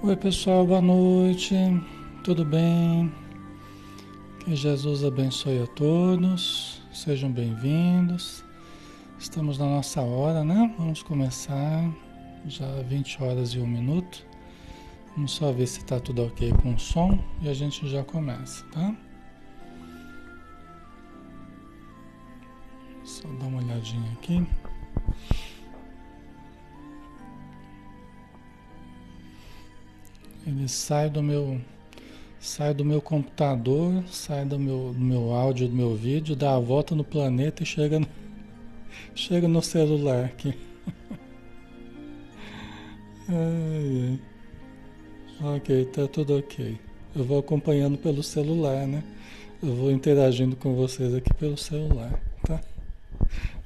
Oi, pessoal, boa noite. Tudo bem? Que Jesus abençoe a todos. Sejam bem-vindos. Estamos na nossa hora, né? Vamos começar já 20 horas e um minuto. Vamos só ver se está tudo ok com o som e a gente já começa, tá? Só dar uma olhadinha aqui. Ele sai do meu sai do meu computador, sai do meu, do meu áudio, do meu vídeo, dá a volta no planeta e chega no, chega no celular aqui. ai, ai. Ok, tá tudo ok. Eu vou acompanhando pelo celular, né? Eu vou interagindo com vocês aqui pelo celular, tá?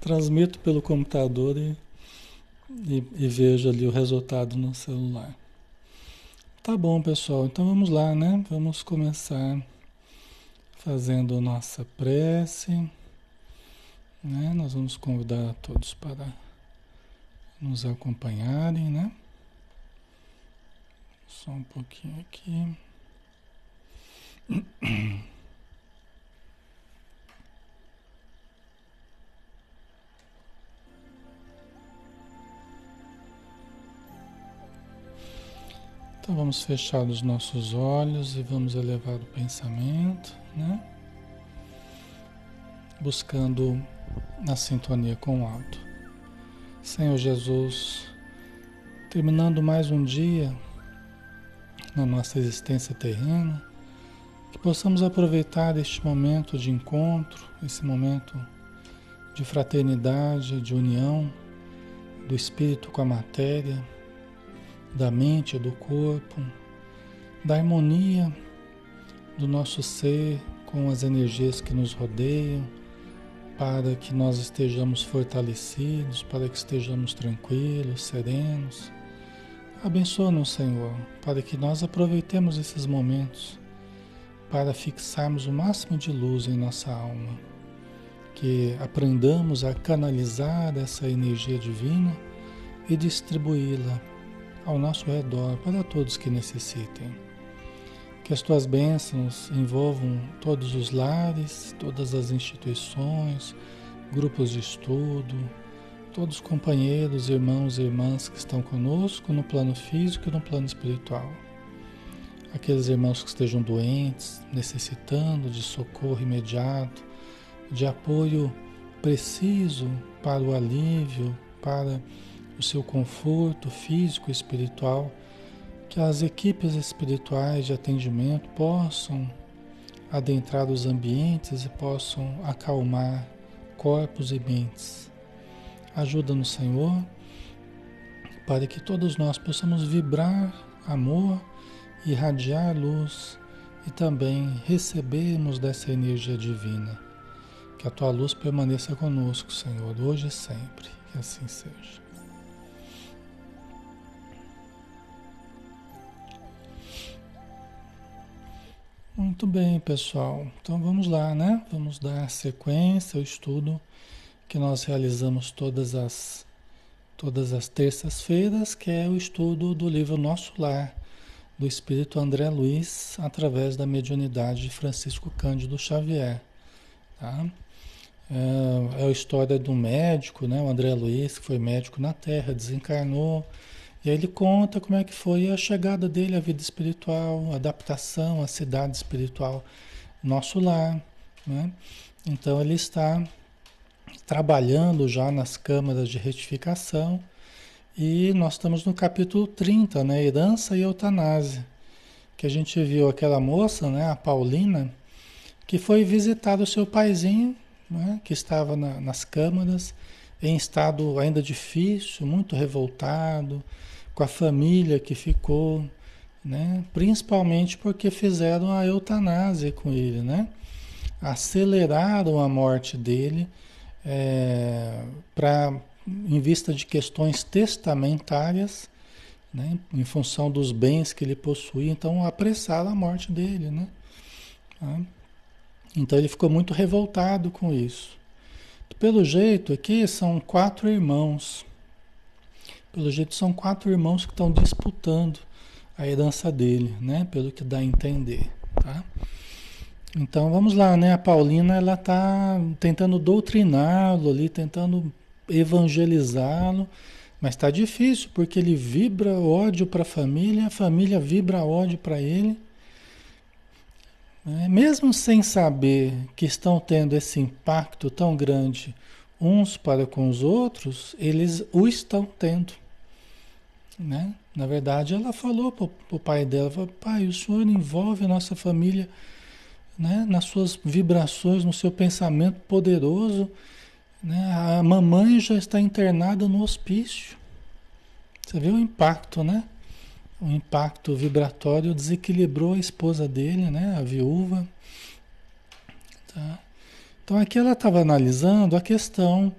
Transmito pelo computador e, e, e vejo ali o resultado no celular. Tá bom, pessoal. Então vamos lá, né? Vamos começar fazendo nossa prece. Né? Nós vamos convidar todos para nos acompanharem, né? Só um pouquinho aqui. vamos fechar os nossos olhos e vamos elevar o pensamento, né? Buscando na sintonia com o alto. Senhor Jesus, terminando mais um dia na nossa existência terrena, que possamos aproveitar este momento de encontro, esse momento de fraternidade, de união do espírito com a matéria da mente, do corpo, da harmonia do nosso ser com as energias que nos rodeiam, para que nós estejamos fortalecidos, para que estejamos tranquilos, serenos. Abençoa-nos, Senhor, para que nós aproveitemos esses momentos para fixarmos o máximo de luz em nossa alma, que aprendamos a canalizar essa energia divina e distribuí-la ao nosso redor para todos que necessitem. Que as tuas bênçãos envolvam todos os lares, todas as instituições, grupos de estudo, todos os companheiros, irmãos e irmãs que estão conosco no plano físico e no plano espiritual. Aqueles irmãos que estejam doentes, necessitando de socorro imediato, de apoio preciso para o alívio, para o seu conforto físico e espiritual, que as equipes espirituais de atendimento possam adentrar os ambientes e possam acalmar corpos e mentes. Ajuda-nos, Senhor, para que todos nós possamos vibrar amor, irradiar luz e também recebermos dessa energia divina. Que a tua luz permaneça conosco, Senhor, hoje e sempre. Que assim seja. Muito bem, pessoal. Então vamos lá, né? Vamos dar sequência ao estudo que nós realizamos todas as todas as terças-feiras, que é o estudo do livro Nosso Lar, do espírito André Luiz, através da mediunidade de Francisco Cândido Xavier, tá? É, é a história do médico, né? O André Luiz, que foi médico na Terra, desencarnou, e aí ele conta como é que foi a chegada dele à vida espiritual, adaptação à cidade espiritual, nosso lar. Né? Então ele está trabalhando já nas câmaras de retificação e nós estamos no capítulo 30, né? Herança e eutanásia. Que a gente viu aquela moça, né? a Paulina, que foi visitar o seu paizinho, né? que estava na, nas câmaras, em estado ainda difícil, muito revoltado, com a família que ficou, né? Principalmente porque fizeram a eutanásia com ele, né? Aceleraram a morte dele é, para em vista de questões testamentárias, né? Em função dos bens que ele possuía, então apressaram a morte dele, né? Tá? Então ele ficou muito revoltado com isso. Pelo jeito aqui são quatro irmãos pelo jeito, são quatro irmãos que estão disputando a herança dele, né? Pelo que dá a entender, tá? Então vamos lá, né? A Paulina ela tá tentando doutriná-lo ali, tentando evangelizá-lo, mas está difícil porque ele vibra ódio para a família, a família vibra ódio para ele. É, mesmo sem saber que estão tendo esse impacto tão grande uns para com os outros, eles o estão tendo. Né? Na verdade, ela falou para o pai dela: falou, pai, o senhor envolve a nossa família né? nas suas vibrações, no seu pensamento poderoso. Né? A mamãe já está internada no hospício. Você viu o impacto, né? O impacto vibratório desequilibrou a esposa dele, né? A viúva. Tá? Então aqui ela estava analisando a questão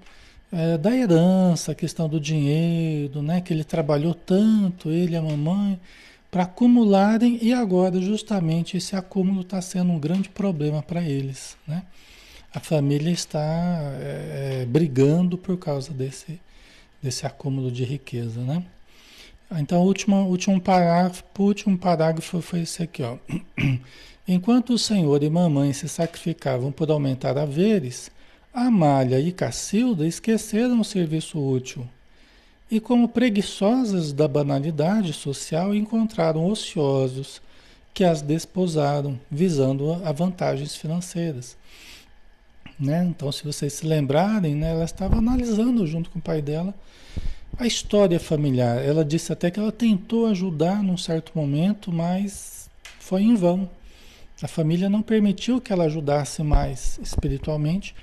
é, da herança, a questão do dinheiro, né? Que ele trabalhou tanto, ele e a mamãe, para acumularem e agora justamente esse acúmulo está sendo um grande problema para eles, né? A família está é, é, brigando por causa desse, desse acúmulo de riqueza, né? Então, o último, último parágrafo, último parágrafo foi esse aqui, ó. Enquanto o senhor e mamãe se sacrificavam por aumentar haveres, Amália e Cacilda esqueceram o serviço útil e, como preguiçosas da banalidade social, encontraram ociosos que as desposaram, visando a vantagens financeiras. Né? Então, se vocês se lembrarem, né, ela estava analisando junto com o pai dela a história familiar. Ela disse até que ela tentou ajudar num certo momento, mas foi em vão. A família não permitiu que ela ajudasse mais espiritualmente,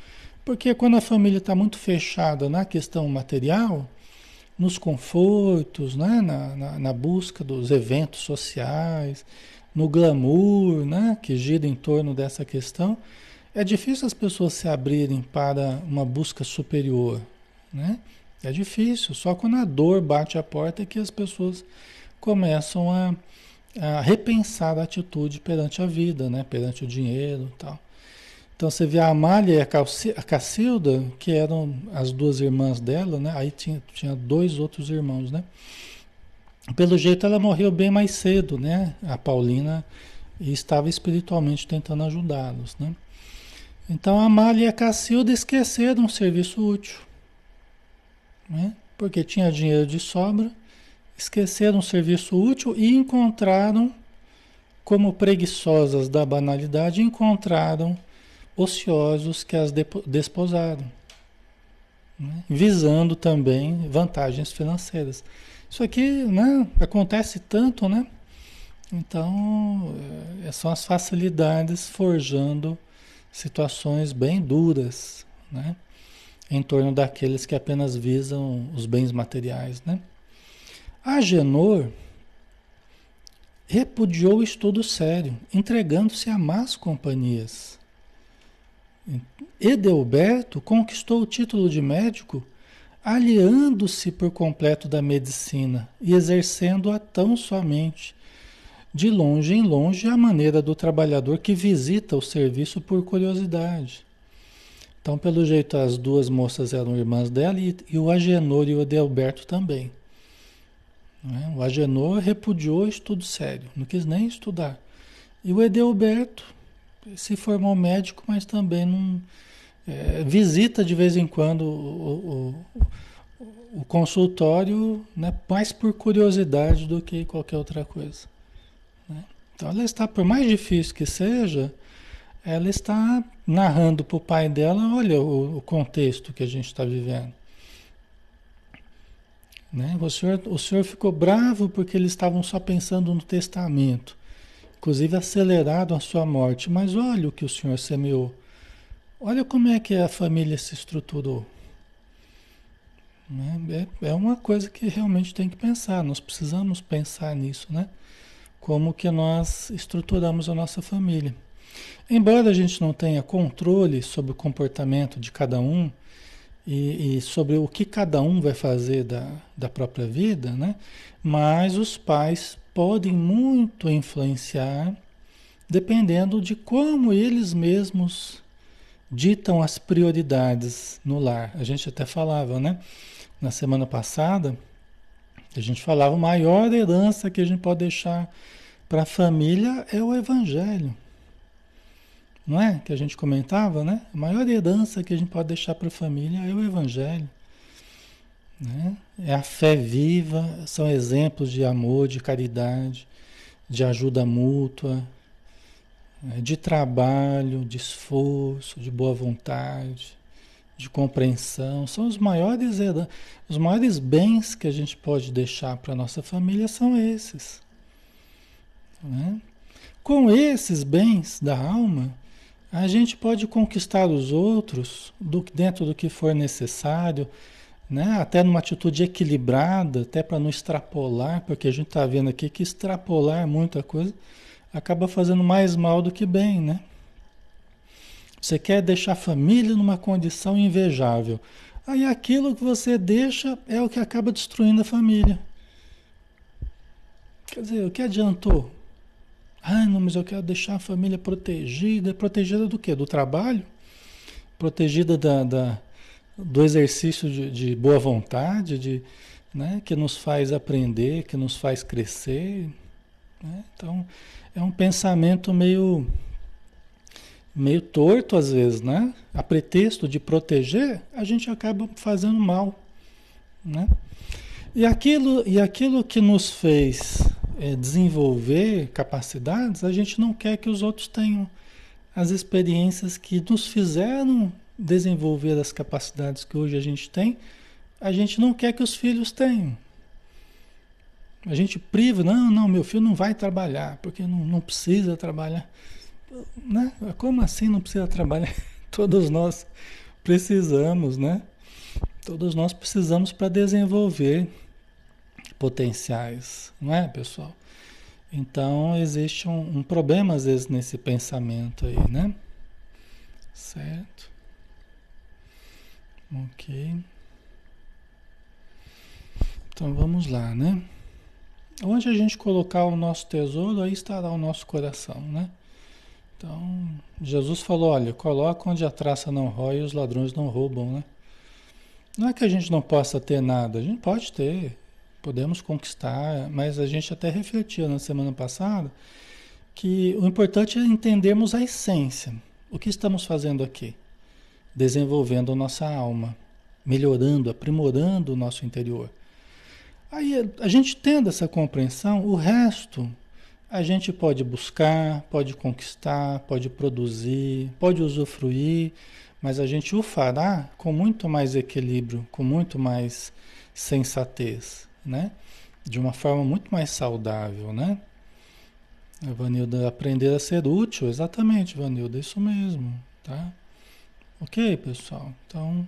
porque quando a família está muito fechada na questão material, nos confortos, né? na, na, na busca dos eventos sociais, no glamour né? que gira em torno dessa questão, é difícil as pessoas se abrirem para uma busca superior. Né? É difícil, só quando a dor bate a porta é que as pessoas começam a, a repensar a atitude perante a vida, né? perante o dinheiro e tal. Então você vê a Amália e a Cacilda, que eram as duas irmãs dela, né? Aí tinha, tinha dois outros irmãos, né? Pelo jeito ela morreu bem mais cedo, né? A Paulina estava espiritualmente tentando ajudá-los, né? Então a Amália e a Cacilda esqueceram um serviço útil né? porque tinha dinheiro de sobra, esqueceram um serviço útil e encontraram, como preguiçosas da banalidade, encontraram ociosos que as desposaram, né? visando também vantagens financeiras. Isso aqui né, acontece tanto, né? Então, é, são as facilidades forjando situações bem duras, né? em torno daqueles que apenas visam os bens materiais. Né? Agenor repudiou o estudo sério, entregando-se a más companhias. Edelberto conquistou o título de médico aliando-se por completo da medicina e exercendo-a tão somente, de longe em longe, à maneira do trabalhador que visita o serviço por curiosidade. Então, pelo jeito, as duas moças eram irmãs dela e, e o Agenor e o Adelberto também. Né? O Agenor repudiou estudo sério, não quis nem estudar. E o Edelberto se formou médico, mas também não é, visita de vez em quando o, o, o consultório, né? mais por curiosidade do que qualquer outra coisa. Né? Então, ela está, por mais difícil que seja, ela está narrando para o pai dela, olha o, o, contexto que a gente está vivendo. Né? O, senhor, o senhor ficou bravo porque eles estavam só pensando no testamento, inclusive aceleraram a sua morte. Mas olha o que o senhor semeou. Olha como é que a família se estruturou. Né? É, é uma coisa que realmente tem que pensar. Nós precisamos pensar nisso, né? Como que nós estruturamos a nossa família. Embora a gente não tenha controle sobre o comportamento de cada um e, e, sobre o que cada um vai fazer da, da própria vida, né? mas os pais podem muito influenciar dependendo de como eles mesmos ditam as prioridades no lar. A gente até falava, né? Na semana passada, A gente falava, a maior herança que a gente pode deixar para a família é o Evangelho. Não é? Que a gente comentava, né? A maior herança que a gente pode deixar para a família é o Evangelho. Né? É a fé viva, são exemplos de amor, de caridade, de ajuda mútua, né? de trabalho, de esforço, de boa vontade de compreensão, são os maiores, os maiores bens que a gente pode deixar para a nossa família são esses. Né? Com esses bens da alma, a gente pode conquistar os outros do, dentro do que for necessário, né? até numa atitude equilibrada, até para não extrapolar, porque a gente está vendo aqui que extrapolar muita coisa acaba fazendo mais mal do que bem, né? Você quer deixar a família numa condição invejável. Aí aquilo que você deixa é o que acaba destruindo a família. Quer dizer, o que adiantou? Ah, não, mas eu quero deixar a família protegida. Protegida do quê? Do trabalho? Protegida da, da do exercício de, de, boa vontade, de, né, que nos faz aprender, que nos faz crescer. Né? Então, é um pensamento meio meio torto às vezes, né? A pretexto de proteger, a gente acaba fazendo mal, né? E aquilo, e aquilo que nos fez é, desenvolver capacidades, a gente não quer que os outros tenham as experiências que nos fizeram desenvolver as capacidades que hoje a gente tem, a gente não quer que os filhos tenham. A gente priva, não, não, meu filho não vai trabalhar, porque não, não precisa trabalhar. Né? Como assim não precisa trabalhar? Todos nós precisamos, né? Todos nós precisamos para desenvolver potenciais, não é, pessoal? Então existe um, um, problema às vezes nesse pensamento aí, né? Certo? Ok. Então vamos lá, né? Onde a gente colocar o nosso tesouro, aí estará o nosso coração, né? Então, Jesus falou: olha, coloca onde a traça não rói e os ladrões não roubam, né? Não é que a gente não possa ter nada, a gente pode ter, podemos conquistar, mas a gente até refletiu na semana passada que o importante é entendermos a essência. O que estamos fazendo aqui? Desenvolvendo nossa alma, melhorando, aprimorando o nosso interior. Aí a gente tendo essa compreensão, o resto a gente pode buscar, pode conquistar, pode produzir, pode usufruir, mas a gente o fará com muito mais equilíbrio, com muito mais sensatez, né? De uma forma muito mais saudável, né? Vanilda aprender a ser útil, exatamente, Vanilda, isso mesmo, tá? Ok, pessoal? Então,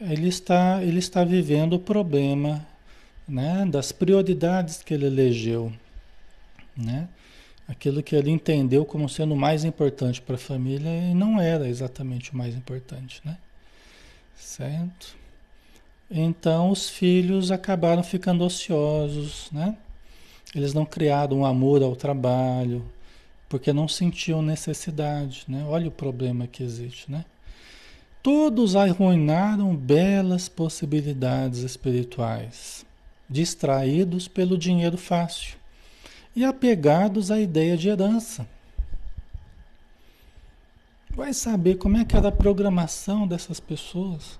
ele está, ele está vivendo o problema né, das prioridades que ele elegeu né? Aquilo que ele entendeu como sendo mais importante para a família e não era exatamente o mais importante, né? Certo? Então os filhos acabaram ficando ociosos, né? Eles não criaram um amor ao trabalho, porque não sentiam necessidade, né? Olha o problema que existe, né? Todos arruinaram belas possibilidades espirituais, distraídos pelo dinheiro fácil e apegados à ideia de herança. Vai saber como é que era a programação dessas pessoas,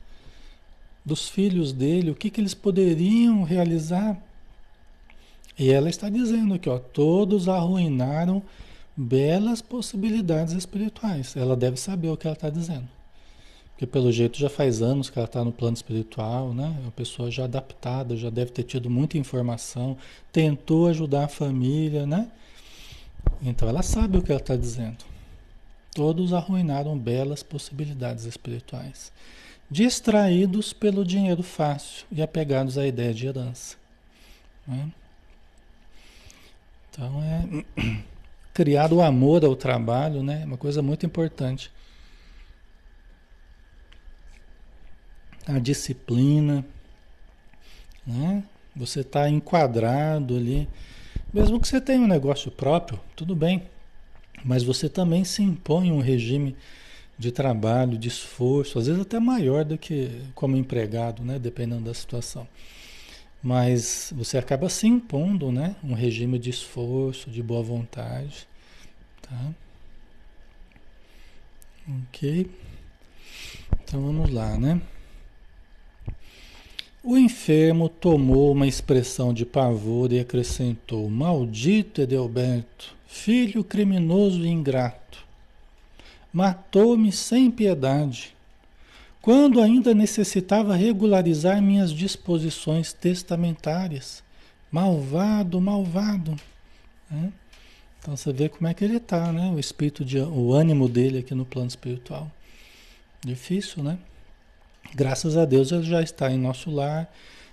dos filhos dele, o que, que eles poderiam realizar. E ela está dizendo aqui, ó, todos arruinaram belas possibilidades espirituais. Ela deve saber o que ela está dizendo. Porque pelo jeito já faz anos que ela está no plano espiritual, né? É uma pessoa já adaptada, já deve ter tido muita informação, tentou ajudar a família, né? Então ela sabe o que ela está dizendo. Todos arruinaram belas possibilidades espirituais, distraídos pelo dinheiro fácil e apegados à ideia de herança. Né? Então é criar o amor ao trabalho, né? Uma coisa muito importante. A disciplina, né? Você está enquadrado ali. Mesmo que você tenha um negócio próprio, tudo bem. Mas você também se impõe um regime de trabalho, de esforço, às vezes até maior do que como empregado, né? Dependendo da situação. mas você acaba se impondo, né? Um regime de esforço, de boa vontade, tá? Ok? Então vamos lá, né? O enfermo tomou uma expressão de pavor e acrescentou: Maldito Edelberto, filho criminoso e ingrato, matou-me sem piedade, quando ainda necessitava regularizar minhas disposições testamentárias. Malvado, malvado. Né? Então você vê como é que ele está, né? O espírito, de, o ânimo dele aqui no plano espiritual. Difícil, né? Graças a Deus ele já está em nosso lar,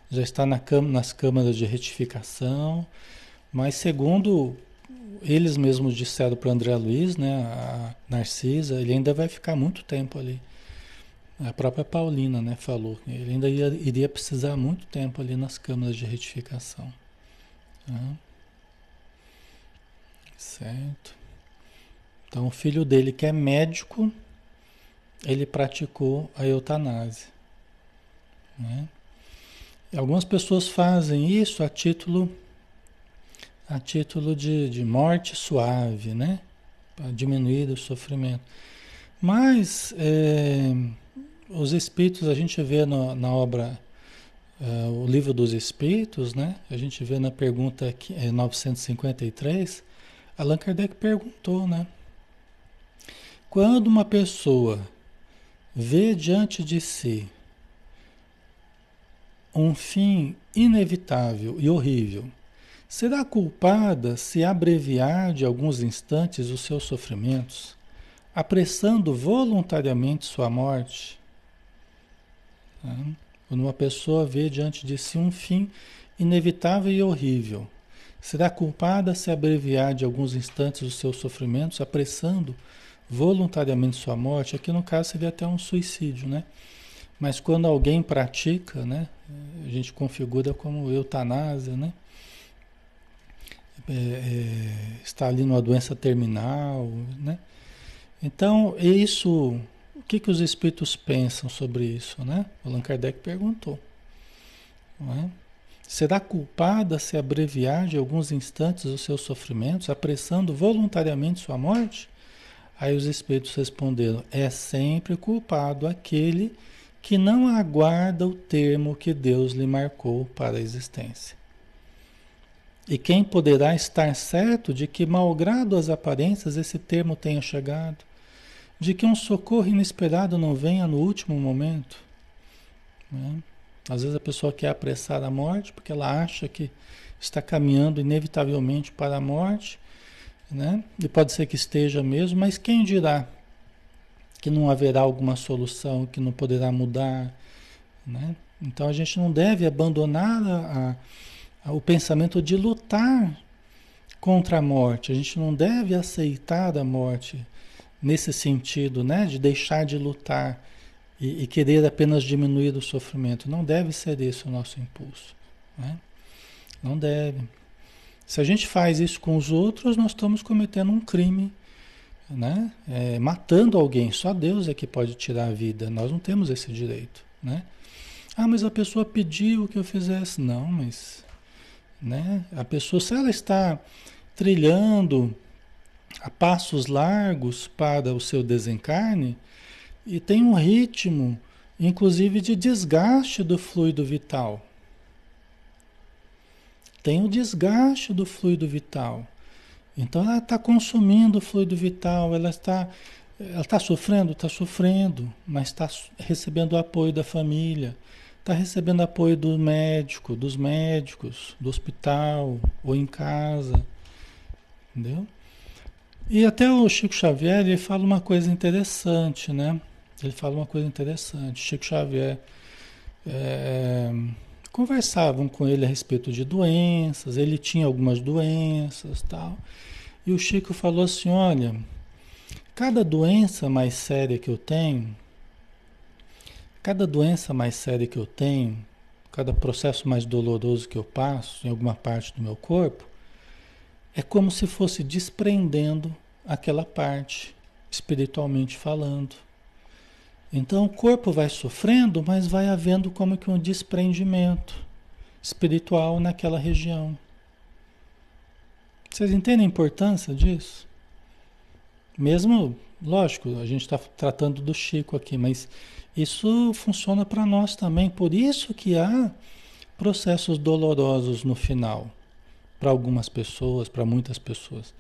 já está na nas câmaras de retificação, mas segundo eles mesmos disseram para André Luiz, né, a Narcisa, ele ainda vai ficar muito tempo ali. A própria Paulina, né, falou que ele ainda ia, iria precisar muito tempo ali nas câmaras de retificação. Tá? Certo. Então o filho dele que é médico, ele praticou a eutanásia. Né? Algumas pessoas fazem isso a título a título de, de morte suave, né? Para diminuir o sofrimento. Mas é, os espíritos, a gente vê no, na obra, uh, o livro dos espíritos, né? A gente vê na pergunta é, 953, Allan Kardec perguntou, né? Quando uma pessoa vê diante de si um fim inevitável e horrível, será culpada se abreviar de alguns instantes os seus sofrimentos, apressando voluntariamente sua morte? Quando uma pessoa vê diante de si um fim inevitável e horrível, será culpada se abreviar de alguns instantes os seus sofrimentos, apressando voluntariamente sua morte, aqui no caso seria até um suicídio, né? Mas quando alguém pratica, né, a gente configura como eutanásia, né? É, é, está ali numa doença terminal, né? Então, isso, o que, que os espíritos pensam sobre isso, né? Allan Kardec perguntou. É? Será culpada se abreviar de alguns instantes os seus sofrimentos, apressando voluntariamente sua morte? Aí os espíritos responderam: é sempre culpado aquele que não aguarda o termo que Deus lhe marcou para a existência. E quem poderá estar certo de que, malgrado as aparências, esse termo tenha chegado? De que um socorro inesperado não venha no último momento? Né? Às vezes a pessoa quer apressar a morte porque ela acha que está caminhando inevitavelmente para a morte né? E pode ser que esteja mesmo, mas quem dirá que não haverá alguma solução, que não poderá mudar, né? Então a gente não deve abandonar a, a, o pensamento de lutar contra a morte. A gente não deve aceitar a morte nesse sentido, né? De deixar de lutar e, e querer apenas diminuir o sofrimento. Não deve ser esse o nosso impulso, né? Não deve. Se a gente faz isso com os outros, nós estamos cometendo um crime, né? É, matando alguém. Só Deus é que pode tirar a vida. Nós não temos esse direito, né? Ah, mas a pessoa pediu que eu fizesse. Não, mas, né? A pessoa, se ela está trilhando a passos largos para o seu desencarne e tem um ritmo, inclusive de desgaste do fluido vital tem o desgaste do fluido vital. Então ela está consumindo o fluido vital, ela está, ela está sofrendo, está sofrendo, mas está recebendo apoio da família, está recebendo apoio do médico, dos médicos, do hospital ou em casa, entendeu? E até o Chico Xavier ele fala uma coisa interessante, né? Ele fala uma coisa interessante. Chico Xavier é, conversavam com ele a respeito de doenças, ele tinha algumas doenças tal. E o Chico falou assim: olha, cada doença mais séria que eu tenho, cada doença mais séria que eu tenho, cada processo mais doloroso que eu passo em alguma parte do meu corpo, é como se fosse desprendendo aquela parte, espiritualmente falando. Então o corpo vai sofrendo, mas vai havendo como que um desprendimento espiritual naquela região. Vocês entendem a importância disso? Mesmo, lógico, a gente está tratando do Chico aqui, mas isso funciona para nós também. Por isso que há processos dolorosos no final, para algumas pessoas, para muitas pessoas.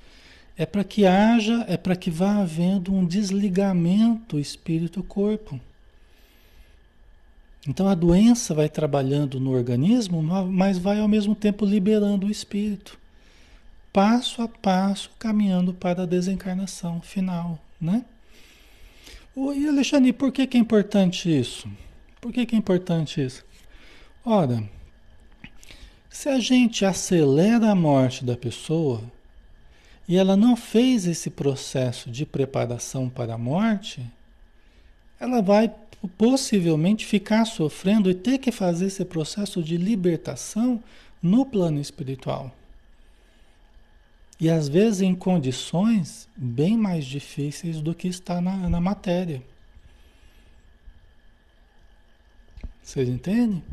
É para que haja, é para que vá havendo um desligamento espírito-corpo. Então a doença vai trabalhando no organismo, mas vai ao mesmo tempo liberando o espírito. Passo a passo, caminhando para a desencarnação final, né? E Alexandre, por que, que é importante isso? Por que, que é importante isso? Ora, se a gente acelera a morte da pessoa e ela não fez esse processo de preparação para a morte, ela vai possivelmente ficar sofrendo e ter que fazer esse processo de libertação no plano espiritual. E às vezes em condições bem mais difíceis do que está na, na matéria. Vocês entendem?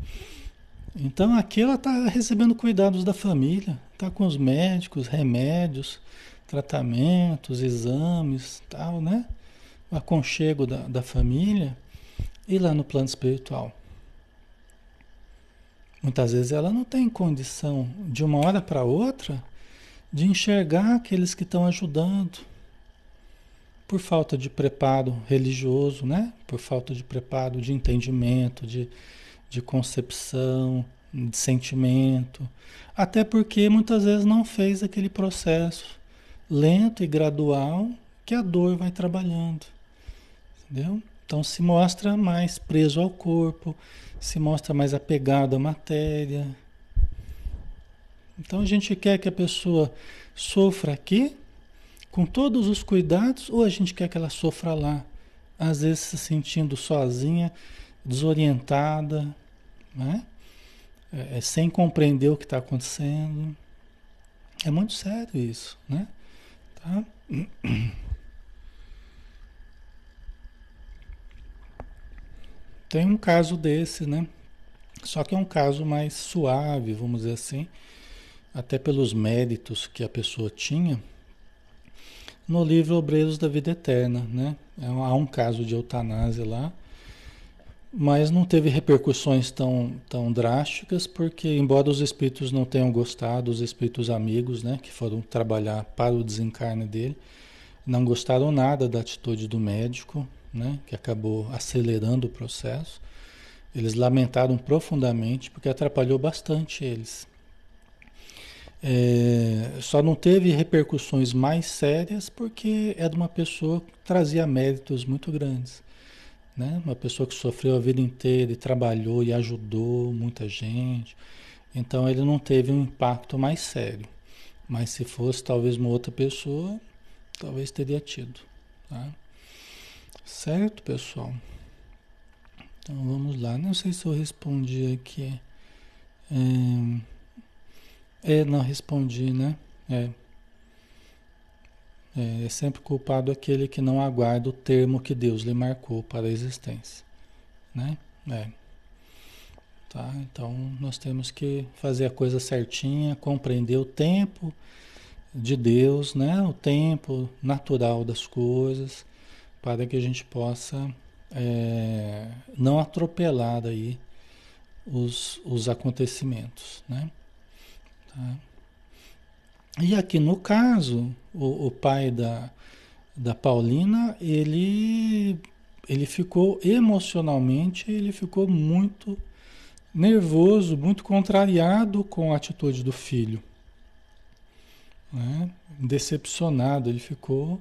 Então aqui ela está recebendo cuidados da família, está com os médicos, remédios, tratamentos, exames, tal, né? O aconchego da, da família e lá no plano espiritual. Muitas vezes ela não tem condição de uma hora para outra de enxergar aqueles que estão ajudando por falta de preparo religioso, né? Por falta de preparo de entendimento, de, de concepção, de sentimento, até porque muitas vezes não fez aquele processo lento e gradual que a dor vai trabalhando, entendeu? Então se mostra mais preso ao corpo, se mostra mais apegado à matéria, então a gente quer que a pessoa sofra aqui, com todos os cuidados, ou a gente quer que ela sofra lá, às vezes se sentindo sozinha, desorientada, né? É, é sem compreender o que está acontecendo. É muito sério isso, né? Tá? Tem um caso desse, né? Só que é um caso mais suave, vamos dizer assim até pelos méritos que a pessoa tinha, no livro Obreiros da Vida Eterna, né? É há um caso de eutanásia lá, mas não teve repercussões tão, tão drásticas, porque embora os espíritos não tenham gostado, os espíritos amigos, né, que foram trabalhar para o desencarne dele, não gostaram nada da atitude do médico, né, que acabou acelerando o processo. Eles lamentaram profundamente, porque atrapalhou bastante eles. É, só não teve repercussões mais sérias porque é de uma pessoa que trazia méritos muito grandes. Né? Uma pessoa que sofreu a vida inteira e trabalhou e ajudou muita gente. Então ele não teve um impacto mais sério. Mas se fosse talvez uma outra pessoa, talvez teria tido. Tá? Certo, pessoal? Então vamos lá. Não sei se eu respondi aqui. É... É, não respondi, né? É. é. É sempre culpado aquele que não aguarda o termo que Deus lhe marcou para a existência, né? É. Tá? Então nós temos que fazer a coisa certinha, compreender o tempo de Deus, né? O tempo natural das coisas, para que a gente possa é, não atropelar aí os, os acontecimentos, né? Tá? E aqui no caso, o, o pai da, da Paulina, ele, ele ficou emocionalmente, ele ficou muito nervoso, muito contrariado com a atitude do filho. Né? Decepcionado, ele ficou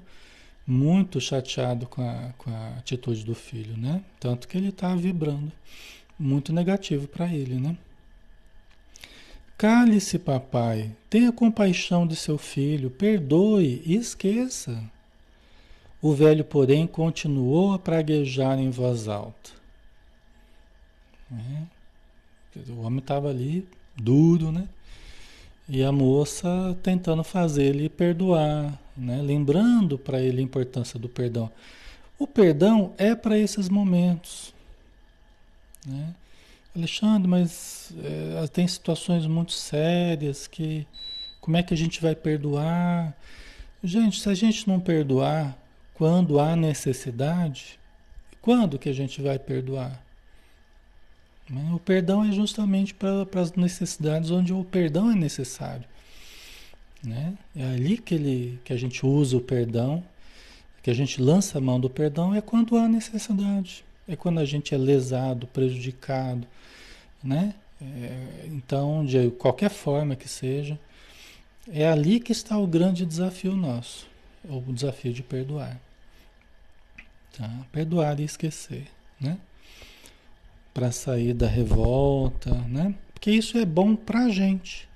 muito chateado com a, com a atitude do filho, né? Tanto que ele está vibrando muito negativo para ele, né? Cale-se, papai, tenha compaixão de seu filho, perdoe e esqueça. O velho, porém, continuou a praguejar em voz alta. É. O homem estava ali, duro, né? E a moça tentando fazer ele perdoar, né? lembrando para ele a importância do perdão. O perdão é para esses momentos. Né? Alexandre, mas é, tem situações muito sérias que como é que a gente vai perdoar? Gente, se a gente não perdoar quando há necessidade, quando que a gente vai perdoar? Né? O perdão é justamente para as necessidades onde o perdão é necessário. Né? É ali que, ele, que a gente usa o perdão, que a gente lança a mão do perdão, é quando há necessidade. É quando a gente é lesado, prejudicado. Né? É, então, de qualquer forma que seja, é ali que está o grande desafio nosso, o desafio de perdoar. Tá? Perdoar e esquecer, né? Para sair da revolta, né? Porque isso é bom para a gente.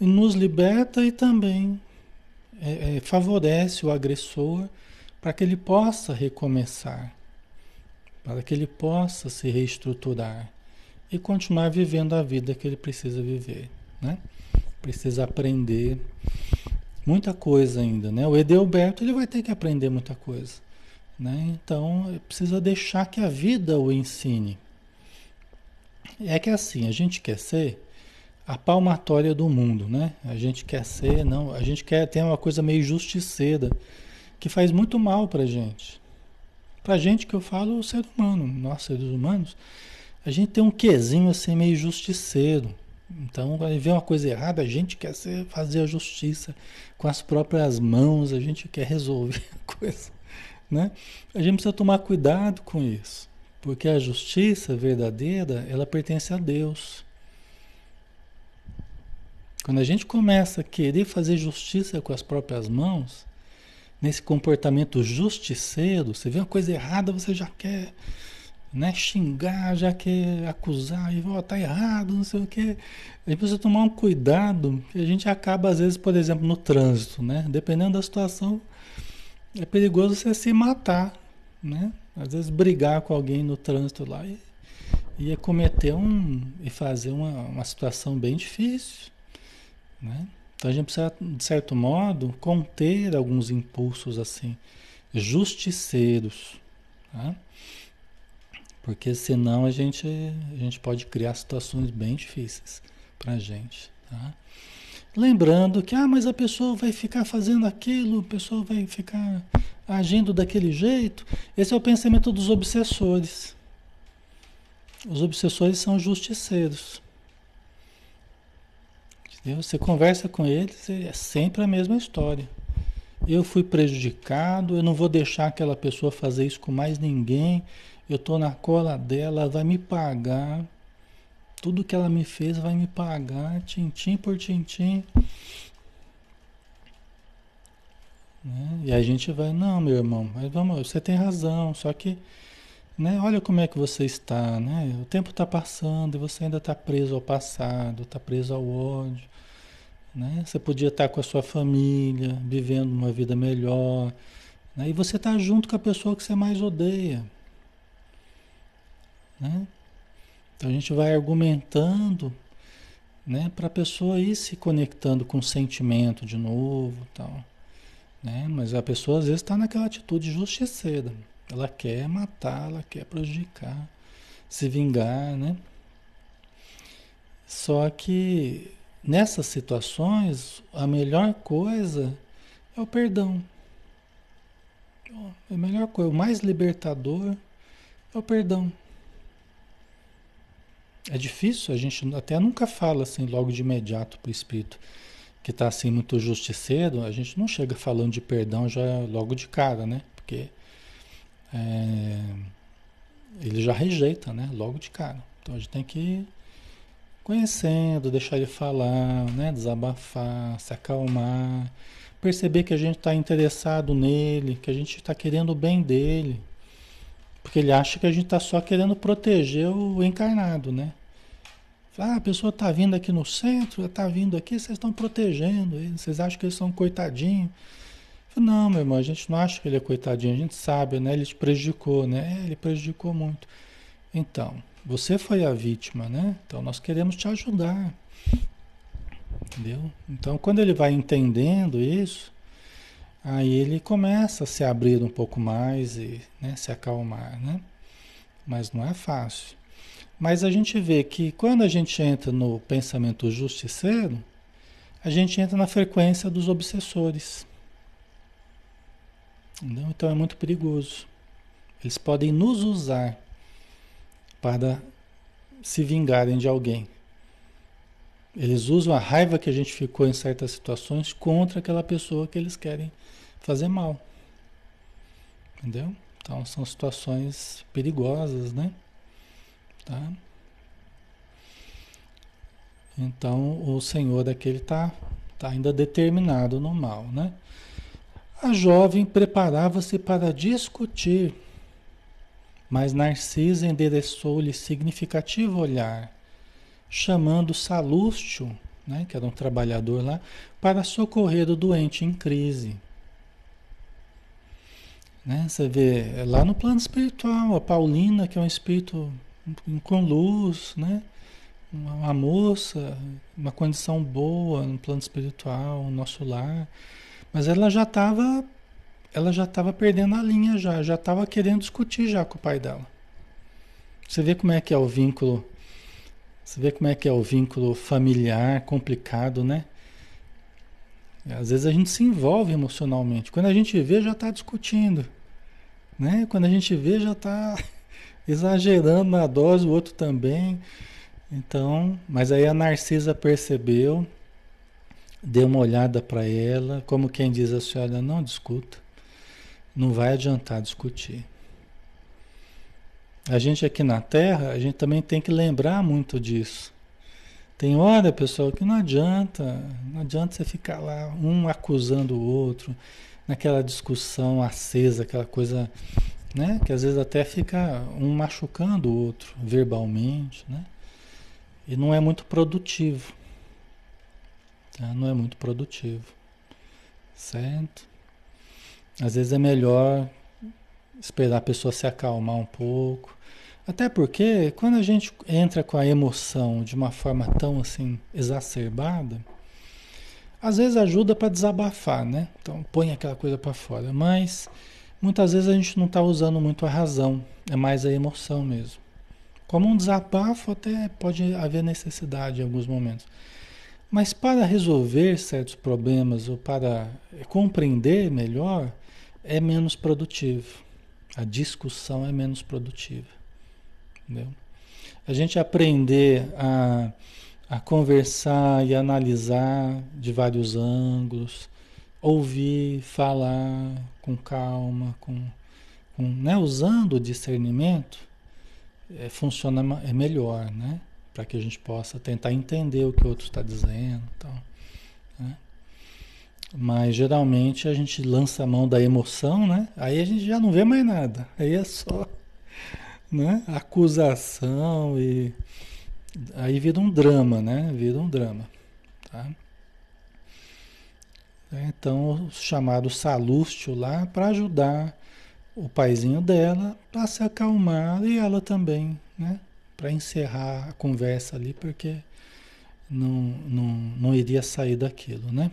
E nos liberta e também é, é, favorece o agressor para que ele possa recomeçar, para que ele possa se reestruturar e continuar vivendo a vida que ele precisa viver, né? Precisa aprender muita coisa ainda, né? O Edelberto ele vai ter que aprender muita coisa, né? Então precisa deixar que a vida o ensine. É que assim a gente quer ser a palmatória do mundo, né? A gente quer ser, não, a gente quer ter uma coisa meio justiceira que faz muito mal para gente. Para gente que eu falo o ser humano, nós seres humanos, a gente tem um quesinho assim meio justiceiro. Então, quando vê uma coisa errada, a gente quer ser, fazer a justiça com as próprias mãos, a gente quer resolver a coisa. Né? A gente precisa tomar cuidado com isso, porque a justiça verdadeira, ela pertence a Deus. Quando a gente começa a querer fazer justiça com as próprias mãos, nesse comportamento justiceiro, você vê uma coisa errada, você já quer né, xingar, já quer acusar, e oh, tá errado, não sei o quê. A gente precisa tomar um cuidado, que a gente acaba, às vezes, por exemplo, no trânsito, né? Dependendo da situação, é perigoso você se matar, né? Às vezes brigar com alguém no trânsito lá e, e cometer um. e fazer uma, uma situação bem difícil, né? Então a gente precisa, de certo modo, conter alguns impulsos assim, justiceiros, tá? Porque senão a gente, a gente pode criar situações bem difíceis para a gente. Tá? Lembrando que, ah, mas a pessoa vai ficar fazendo aquilo, a pessoa vai ficar agindo daquele jeito. Esse é o pensamento dos obsessores. Os obsessores são justiceiros. Entendeu? Você conversa com eles, é sempre a mesma história. Eu fui prejudicado, eu não vou deixar aquela pessoa fazer isso com mais ninguém eu estou na cola dela, ela vai me pagar. Tudo que ela me fez vai me pagar, tintim por tintim. Né? E a gente vai, não, meu irmão, mas vamos, você tem razão, só que, né, olha como é que você está, né? O tempo está passando e você ainda está preso ao passado, está preso ao ódio. Né? Você podia estar com a sua família, vivendo uma vida melhor. Né? E você está junto com a pessoa que você mais odeia. Né? Então a gente vai argumentando né, para a pessoa ir se conectando com o sentimento de novo tal. Né? Mas a pessoa às vezes está naquela atitude justiceira. Ela quer matar, ela quer prejudicar, se vingar, né? Só que nessas situações a melhor coisa é o perdão. É a melhor coisa, o mais libertador é o perdão. É difícil, a gente até nunca fala assim logo de imediato para o espírito que está assim muito justiceiro, a gente não chega falando de perdão já logo de cara, né? Porque é, ele já rejeita, né? Logo de cara. Então a gente tem que ir conhecendo, deixar ele falar, né? Desabafar, se acalmar, perceber que a gente está interessado nele, que a gente está querendo o bem dele, porque ele acha que a gente está só querendo proteger o encarnado, né? Ah, a pessoa está vindo aqui no centro, está vindo aqui, vocês estão protegendo ele, vocês acham que eles são coitadinhos. Não, meu irmão, a gente não acha que ele é coitadinho, a gente sabe, né? Ele te prejudicou, né? É, ele prejudicou muito. Então, você foi a vítima, né? Então nós queremos te ajudar. Entendeu? Então, quando ele vai entendendo isso, Aí ele começa a se abrir um pouco mais e né, se acalmar, né? Mas não é fácil. Mas a gente vê que quando a gente entra no pensamento justiceiro, a gente entra na frequência dos obsessores. Entendeu? Então é muito perigoso. Eles podem nos usar para se vingarem de alguém. Eles usam a raiva que a gente ficou em certas situações contra aquela pessoa que eles querem fazer mal. Entendeu? Então são situações perigosas, né? Tá? Então o Senhor aquele está tá ainda determinado no mal, né? A jovem preparava-se para discutir, mas Narcisa endereçou-lhe significativo olhar, chamando Salústio, né, que era um trabalhador lá, para socorrer o doente em crise. Né? Você vê é lá no plano espiritual, a Paulina, que é um espírito com luz, né? uma moça, uma condição boa no plano espiritual, no nosso lar, mas ela já estava ela já estava perdendo a linha já, já estava querendo discutir já com o pai dela. Você vê como é que é o vínculo, você vê como é que é o vínculo familiar complicado, né? Às vezes a gente se envolve emocionalmente. Quando a gente vê, já está discutindo. Né? Quando a gente vê, já está exagerando na dose, o outro também. Então, mas aí a Narcisa percebeu, deu uma olhada para ela, como quem diz assim: olha, não discuta. Não vai adiantar discutir. A gente aqui na Terra, a gente também tem que lembrar muito disso. Tem hora, pessoal, que não adianta, não adianta você ficar lá um acusando o outro, naquela discussão acesa, aquela coisa, né, que às vezes até fica um machucando o outro verbalmente, né? E não é muito produtivo. Não é muito produtivo. Certo? Às vezes é melhor esperar a pessoa se acalmar um pouco, até porque quando a gente entra com a emoção de uma forma tão assim exacerbada, às vezes ajuda para desabafar, né? Então põe aquela coisa para fora, mas muitas vezes a gente não está usando muito a razão, é mais a emoção mesmo. Como um desabafo até pode haver necessidade em alguns momentos. Mas para resolver certos problemas ou para compreender melhor, é menos produtivo. A discussão é menos produtiva. Entendeu? A gente aprender a, a conversar e analisar de vários ângulos, ouvir, falar com calma, com, com né? usando o discernimento, é, funciona é melhor, né? Para que a gente possa tentar entender o que o outro está dizendo. Então, né? Mas geralmente a gente lança a mão da emoção, né? Aí a gente já não vê mais nada. Aí é só né? Acusação e aí vira um drama, né? Vira um drama, tá? Então, o chamado Salústio lá para ajudar o paizinho dela para se acalmar e ela também, né? Para encerrar a conversa ali, porque não, não, não iria sair daquilo, né?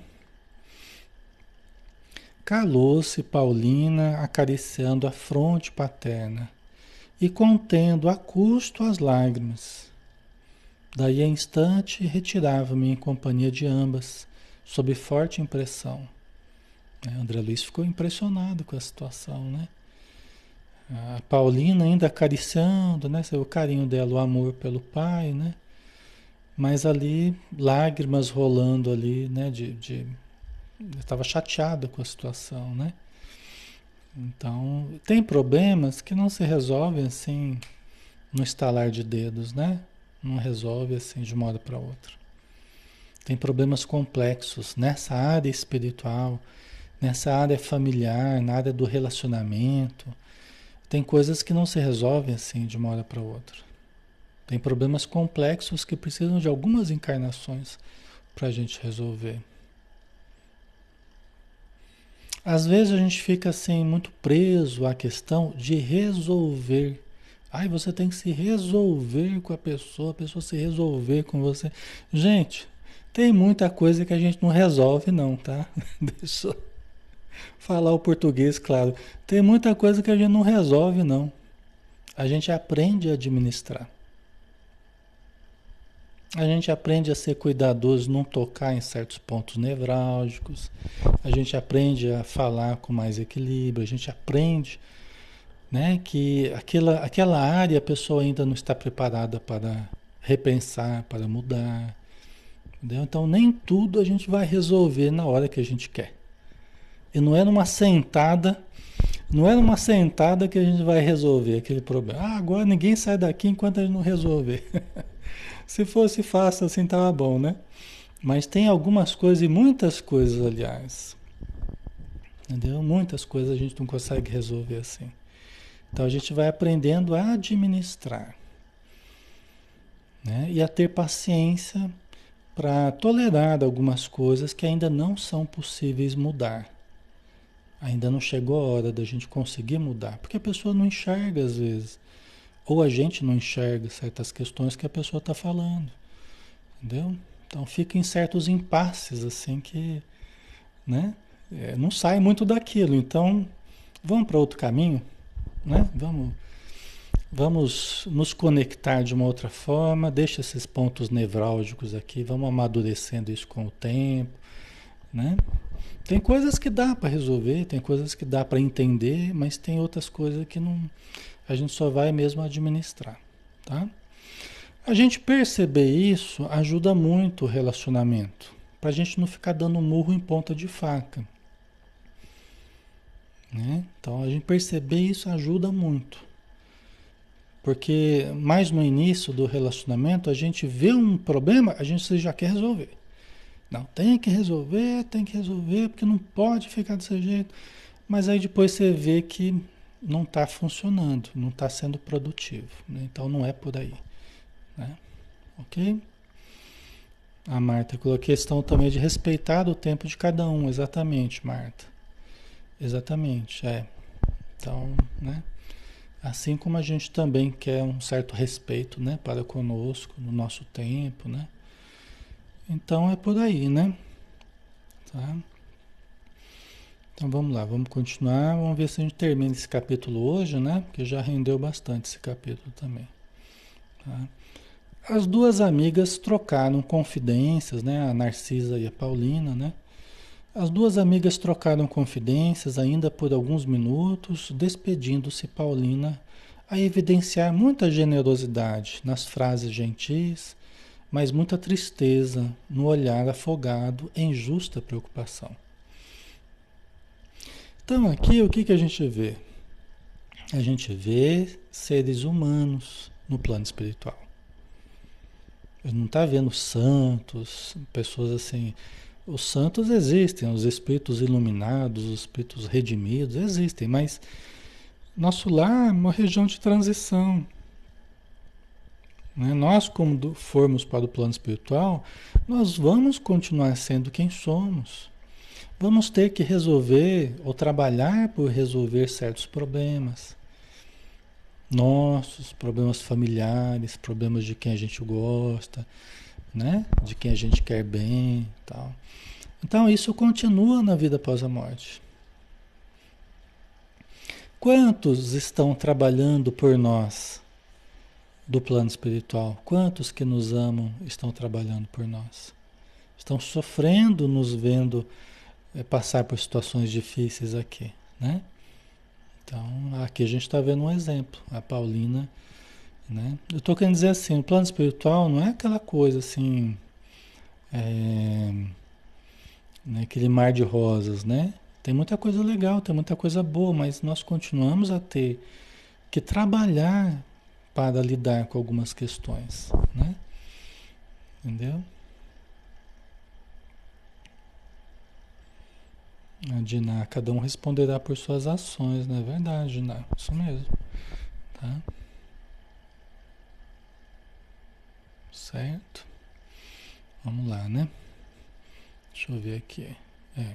Calou-se Paulina acariciando a fronte paterna e contendo a custo as lágrimas. Daí a instante retirava-me em companhia de ambas, sob forte impressão. André Luiz ficou impressionado com a situação, né? A Paulina ainda acariciando, né? O carinho dela, o amor pelo pai, né? Mas ali, lágrimas rolando ali, né? De, de... estava chateada com a situação, né? Então, tem problemas que não se resolvem assim no estalar de dedos, né? Não resolve assim de uma hora para outra. Tem problemas complexos nessa área espiritual, nessa área familiar, na área do relacionamento. Tem coisas que não se resolvem assim de uma hora para outra. Tem problemas complexos que precisam de algumas encarnações para a gente resolver. Às vezes a gente fica assim muito preso à questão de resolver. Ai, você tem que se resolver com a pessoa, a pessoa se resolver com você. Gente, tem muita coisa que a gente não resolve não, tá? Deixa falar o português, claro. Tem muita coisa que a gente não resolve não. A gente aprende a administrar. A gente aprende a ser cuidadoso, não tocar em certos pontos nevrálgicos. A gente aprende a falar com mais equilíbrio. A gente aprende né, que aquela, aquela área a pessoa ainda não está preparada para repensar, para mudar. Entendeu? Então, nem tudo a gente vai resolver na hora que a gente quer. E não é numa sentada, não é numa sentada que a gente vai resolver aquele problema. Ah, agora ninguém sai daqui enquanto a gente não resolver. Se fosse fácil assim, tava bom, né? Mas tem algumas coisas, e muitas coisas, aliás. Entendeu? Muitas coisas a gente não consegue resolver assim. Então a gente vai aprendendo a administrar. Né? E a ter paciência para tolerar algumas coisas que ainda não são possíveis mudar. Ainda não chegou a hora da gente conseguir mudar, porque a pessoa não enxerga às vezes. Ou a gente não enxerga certas questões que a pessoa está falando. Entendeu? Então fica em certos impasses assim que né? É, não sai muito daquilo. Então, vamos para outro caminho, né? Vamos, vamos nos conectar de uma outra forma, deixa esses pontos nevrálgicos aqui, vamos amadurecendo isso com o tempo, né? Tem coisas que dá para resolver, tem coisas que dá para entender, mas tem outras coisas que não a gente só vai mesmo administrar, tá? A gente perceber isso ajuda muito o relacionamento, para a gente não ficar dando murro em ponta de faca. Né? Então a gente perceber isso ajuda muito. Porque mais no início do relacionamento, a gente vê um problema, a gente já quer resolver. Não, tem que resolver, tem que resolver, porque não pode ficar desse jeito. Mas aí depois você vê que não está funcionando, não está sendo produtivo. Né? Então não é por aí. Né? Ok? A Marta colocou a questão também de respeitar o tempo de cada um, exatamente, Marta. Exatamente, é. Então, né? Assim como a gente também quer um certo respeito, né, para conosco, no nosso tempo, né? Então é por aí, né? Tá? Então vamos lá, vamos continuar. Vamos ver se a gente termina esse capítulo hoje, né? Porque já rendeu bastante esse capítulo também. Tá? As duas amigas trocaram confidências, né? A Narcisa e a Paulina, né? As duas amigas trocaram confidências ainda por alguns minutos, despedindo-se Paulina a evidenciar muita generosidade nas frases gentis, mas muita tristeza no olhar afogado em justa preocupação. Então, aqui o que, que a gente vê? A gente vê seres humanos no plano espiritual. Gente não está vendo santos, pessoas assim. Os santos existem, os espíritos iluminados, os espíritos redimidos existem, mas nosso lar é uma região de transição. Né? Nós, como formos para o plano espiritual, nós vamos continuar sendo quem somos vamos ter que resolver ou trabalhar por resolver certos problemas. Nossos problemas familiares, problemas de quem a gente gosta, né? De quem a gente quer bem, tal. Então isso continua na vida após a morte. Quantos estão trabalhando por nós do plano espiritual? Quantos que nos amam estão trabalhando por nós? Estão sofrendo, nos vendo é passar por situações difíceis aqui, né? Então, aqui a gente está vendo um exemplo, a Paulina, né? Eu estou querendo dizer assim, o plano espiritual não é aquela coisa assim, é, né, aquele mar de rosas, né? Tem muita coisa legal, tem muita coisa boa, mas nós continuamos a ter que trabalhar para lidar com algumas questões, né? Entendeu? A Diná, cada um responderá por suas ações, não é verdade, Diná? Isso mesmo. Tá? Certo? Vamos lá, né? Deixa eu ver aqui. É.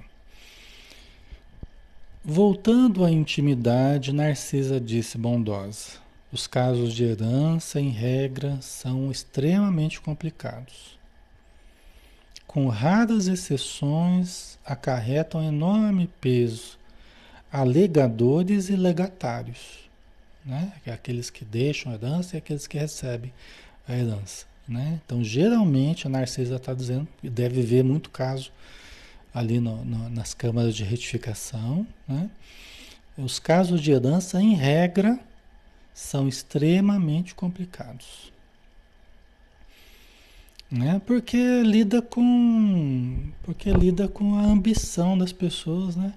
Voltando à intimidade, Narcisa disse bondosa: os casos de herança, em regra, são extremamente complicados com raras exceções, acarretam enorme peso a legadores e legatários, né? É aqueles que deixam a herança e aqueles que recebem a herança. Né? Então, geralmente, a Narcisa está dizendo que deve ver muito caso ali no, no, nas câmaras de retificação. Né? Os casos de herança, em regra, são extremamente complicados. Né? Porque lida com porque lida com a ambição das pessoas, né?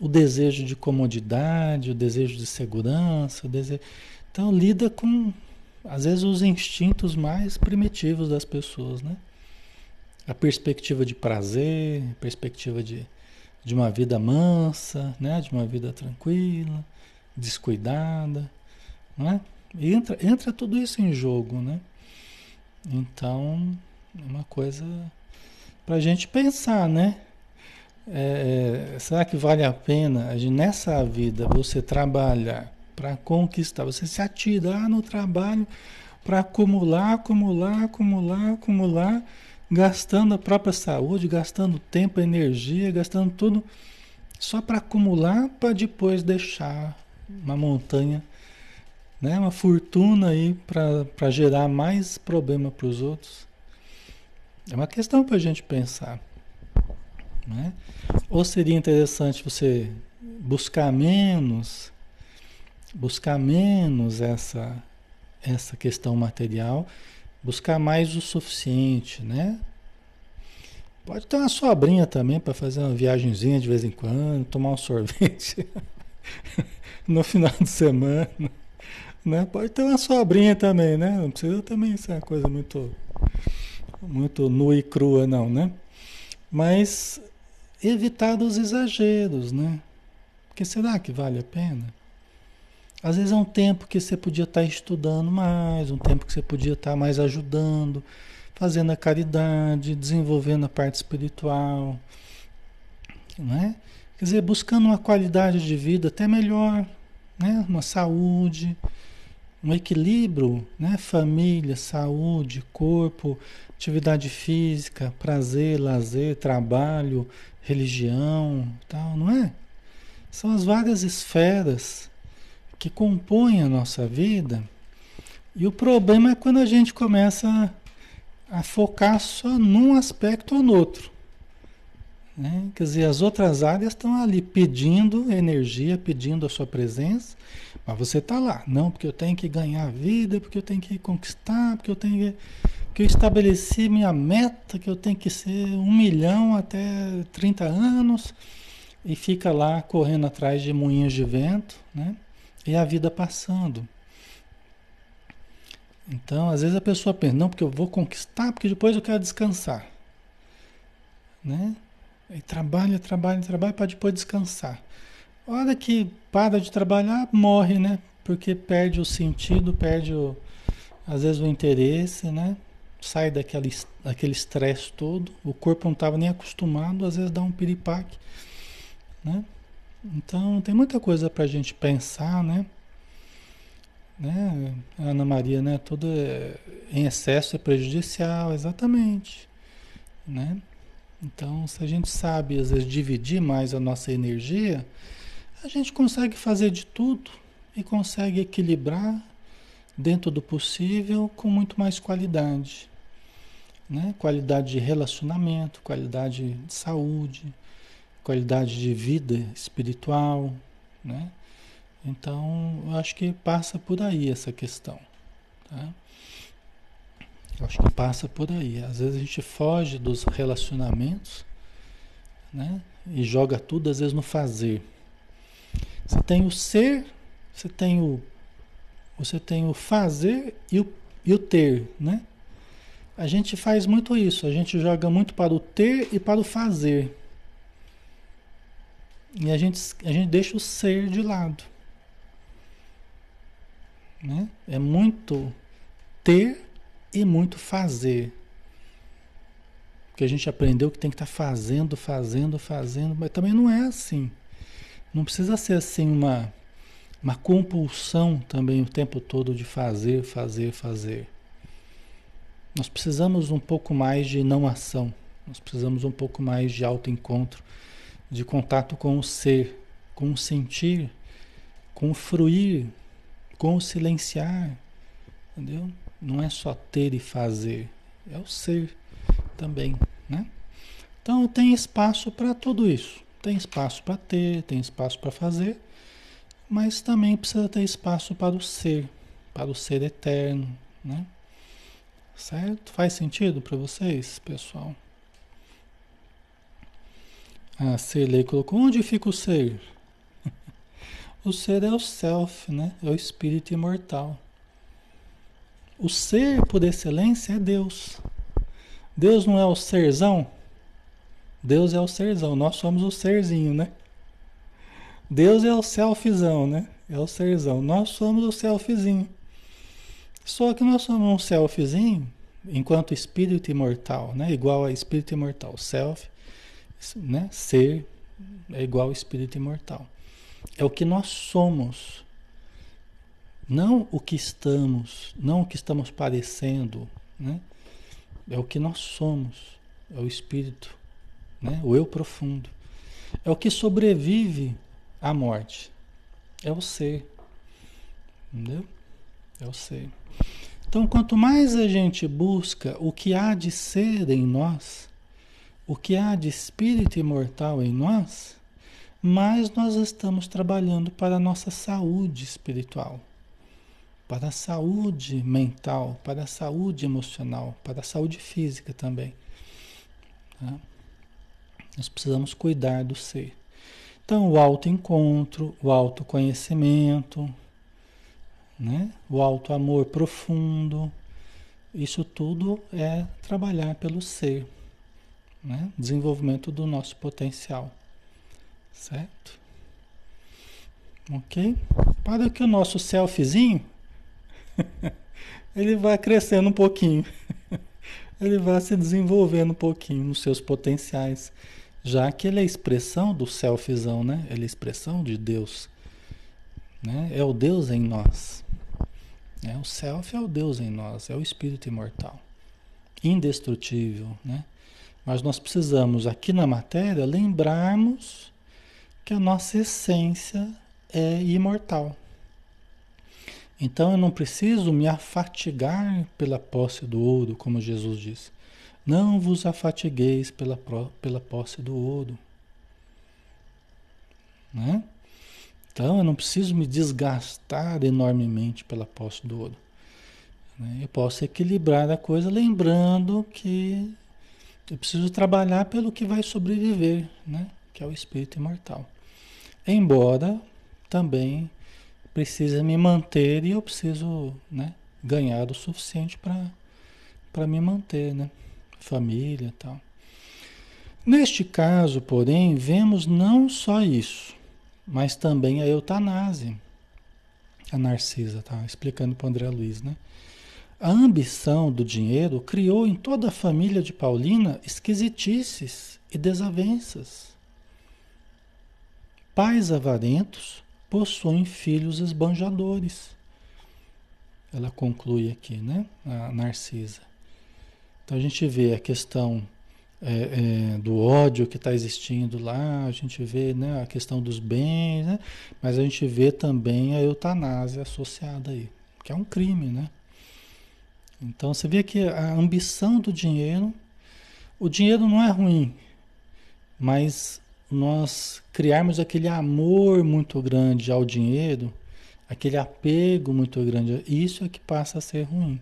O desejo de comodidade, o desejo de segurança, desejo... então lida com às vezes os instintos mais primitivos das pessoas, né? A perspectiva de prazer, perspectiva de, de uma vida mansa, né? De uma vida tranquila, descuidada, né? Entra, entra tudo isso em jogo, né? Então, é uma coisa para a gente pensar, né? É, é, será que vale a pena nessa vida você trabalhar para conquistar? Você se atirar no trabalho para acumular, acumular, acumular, acumular, gastando a própria saúde, gastando tempo, energia, gastando tudo só para acumular, para depois deixar uma montanha né? Uma fortuna aí para gerar mais problema para os outros. É uma questão para a gente pensar. Né? Ou seria interessante você buscar menos, buscar menos essa, essa questão material, buscar mais o suficiente, né? Pode ter uma sobrinha também para fazer uma viagemzinha de vez em quando, tomar um sorvete no final de semana. Né? Pode ter uma sobrinha também, né? Não precisa também ser uma coisa muito, muito nua e crua, não, né? Mas evitar dos exageros, né? Porque será que vale a pena? Às vezes é um tempo que você podia estar estudando mais, um tempo que você podia estar mais ajudando, fazendo a caridade, desenvolvendo a parte espiritual, né? Quer dizer, buscando uma qualidade de vida até melhor, né? Uma saúde, um equilíbrio, né? Família, saúde, corpo, atividade física, prazer, lazer, trabalho, religião, tal, não é? São as várias esferas que compõem a nossa vida. E o problema é quando a gente começa a, focar só num aspecto ou no outro. Né? Quer dizer, as outras áreas estão ali pedindo energia, pedindo a sua presença, mas você está lá. Não, porque eu tenho que ganhar vida, porque eu tenho que conquistar, porque eu tenho que. Porque eu estabeleci minha meta, que eu tenho que ser um milhão até 30 anos, e fica lá correndo atrás de moinhos de vento, né? E a vida passando. Então, às vezes a pessoa pensa, não, porque eu vou conquistar, porque depois eu quero descansar. Né? E trabalha, trabalha, trabalha para depois descansar. A hora que para de trabalhar, morre, né? Porque perde o sentido, perde o, às vezes o interesse, né? Sai daquele, daquele estresse todo, o corpo não estava nem acostumado, às vezes dá um piripaque, né? Então tem muita coisa para a gente pensar, né? né? Ana Maria, né? Tudo é, em excesso é prejudicial, exatamente, né? Então, se a gente sabe, às vezes, dividir mais a nossa energia, a gente consegue fazer de tudo e consegue equilibrar dentro do possível com muito mais qualidade. Né? Qualidade de relacionamento, qualidade de saúde, qualidade de vida espiritual. Né? Então, eu acho que passa por aí essa questão. Tá? Acho que passa por aí. Às vezes a gente foge dos relacionamentos, né? E joga tudo, às vezes, no fazer. Você tem o ser, você tem o, você tem o fazer e o, e o ter, né? A gente faz muito isso, a gente joga muito para o ter e para o fazer. E a gente, a gente deixa o ser de lado. Né? É muito ter e muito fazer. Porque a gente aprendeu que tem que estar tá fazendo, fazendo, fazendo, mas também não é assim. Não precisa ser assim uma, uma compulsão também o tempo todo de fazer, fazer, fazer. Nós precisamos um pouco mais de não ação. Nós precisamos um pouco mais de autoencontro, de contato com o ser, com o sentir, com o fruir, com o silenciar. Entendeu? Não é só ter e fazer, é o ser também, né? Então tem espaço para tudo isso. Tem espaço para ter, tem espaço para fazer, mas também precisa ter espaço para o ser, para o ser eterno, né? Certo? Faz sentido para vocês, pessoal? A Cirlei colocou, onde fica o ser? o ser é o self, né? É o espírito imortal. O ser por excelência é Deus. Deus não é o serzão? Deus é o serzão, nós somos o serzinho, né? Deus é o selfzão, né? É o serzão. Nós somos o selfzinho. Só que nós somos um selfzinho enquanto espírito imortal, né? Igual a espírito imortal. Self, né? Ser é igual ao espírito imortal. É o que nós somos. Não o que estamos, não o que estamos parecendo, né? É o que nós somos. É o espírito, né? O eu profundo. É o que sobrevive à morte. É o ser. Entendeu? É o ser. Então, quanto mais a gente busca o que há de ser em nós, o que há de espírito imortal em nós, mais nós estamos trabalhando para a nossa saúde espiritual, para a saúde mental, para a saúde emocional, para a saúde física também. Tá? Nós precisamos cuidar do ser. Então, o autoencontro, o autoconhecimento, né? o alto amor profundo, isso tudo é trabalhar pelo ser, né? desenvolvimento do nosso potencial, certo? Ok? Para que o nosso selfzinho ele vá crescendo um pouquinho, ele vai se desenvolvendo um pouquinho nos seus potenciais, já que ele é expressão do selfzão, né? Ele é expressão de Deus, né? É o Deus em nós. É, o self é o Deus em nós, é o espírito imortal, indestrutível, né? Mas nós precisamos aqui na matéria lembrarmos que a nossa essência é imortal. Então eu não preciso me afatigar pela posse do ouro, como Jesus disse. Não vos afatigueis pela, pela posse do ouro. Né? Então eu não preciso me desgastar enormemente pela posse do ouro. Né? Eu posso equilibrar a coisa lembrando que eu preciso trabalhar pelo que vai sobreviver, né? que é o espírito imortal. Embora também precise me manter e eu preciso né, ganhar o suficiente para me manter, né? família e tal. Neste caso, porém, vemos não só isso, mas também a eutanásia. A Narcisa tá explicando para o André Luiz, né? A ambição do dinheiro criou em toda a família de Paulina esquisitices e desavenças. Pais avarentos possuem filhos esbanjadores. Ela conclui aqui, né? A Narcisa. Então a gente vê a questão é, é, do ódio que está existindo lá, a gente vê né, a questão dos bens, né, mas a gente vê também a eutanásia associada aí, que é um crime, né? Então você vê que a ambição do dinheiro, o dinheiro não é ruim, mas nós criarmos aquele amor muito grande ao dinheiro, aquele apego muito grande, isso é que passa a ser ruim.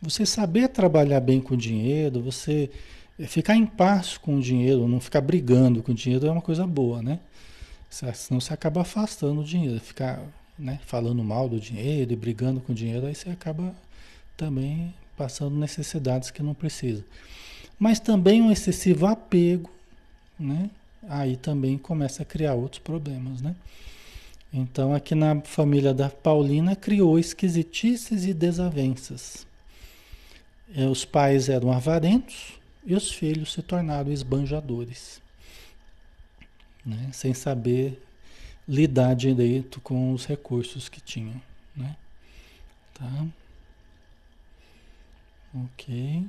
Você saber trabalhar bem com o dinheiro, você Ficar em paz com o dinheiro, não ficar brigando com o dinheiro é uma coisa boa, né? Senão você acaba afastando o dinheiro, ficar né, falando mal do dinheiro e brigando com o dinheiro, aí você acaba também passando necessidades que não precisa. Mas também um excessivo apego, né? Aí também começa a criar outros problemas, né? Então aqui na família da Paulina criou esquisitices e desavenças. É, os pais eram avarentos, e os filhos se tornaram esbanjadores, né? sem saber lidar direito com os recursos que tinham. Né? Tá? Ok.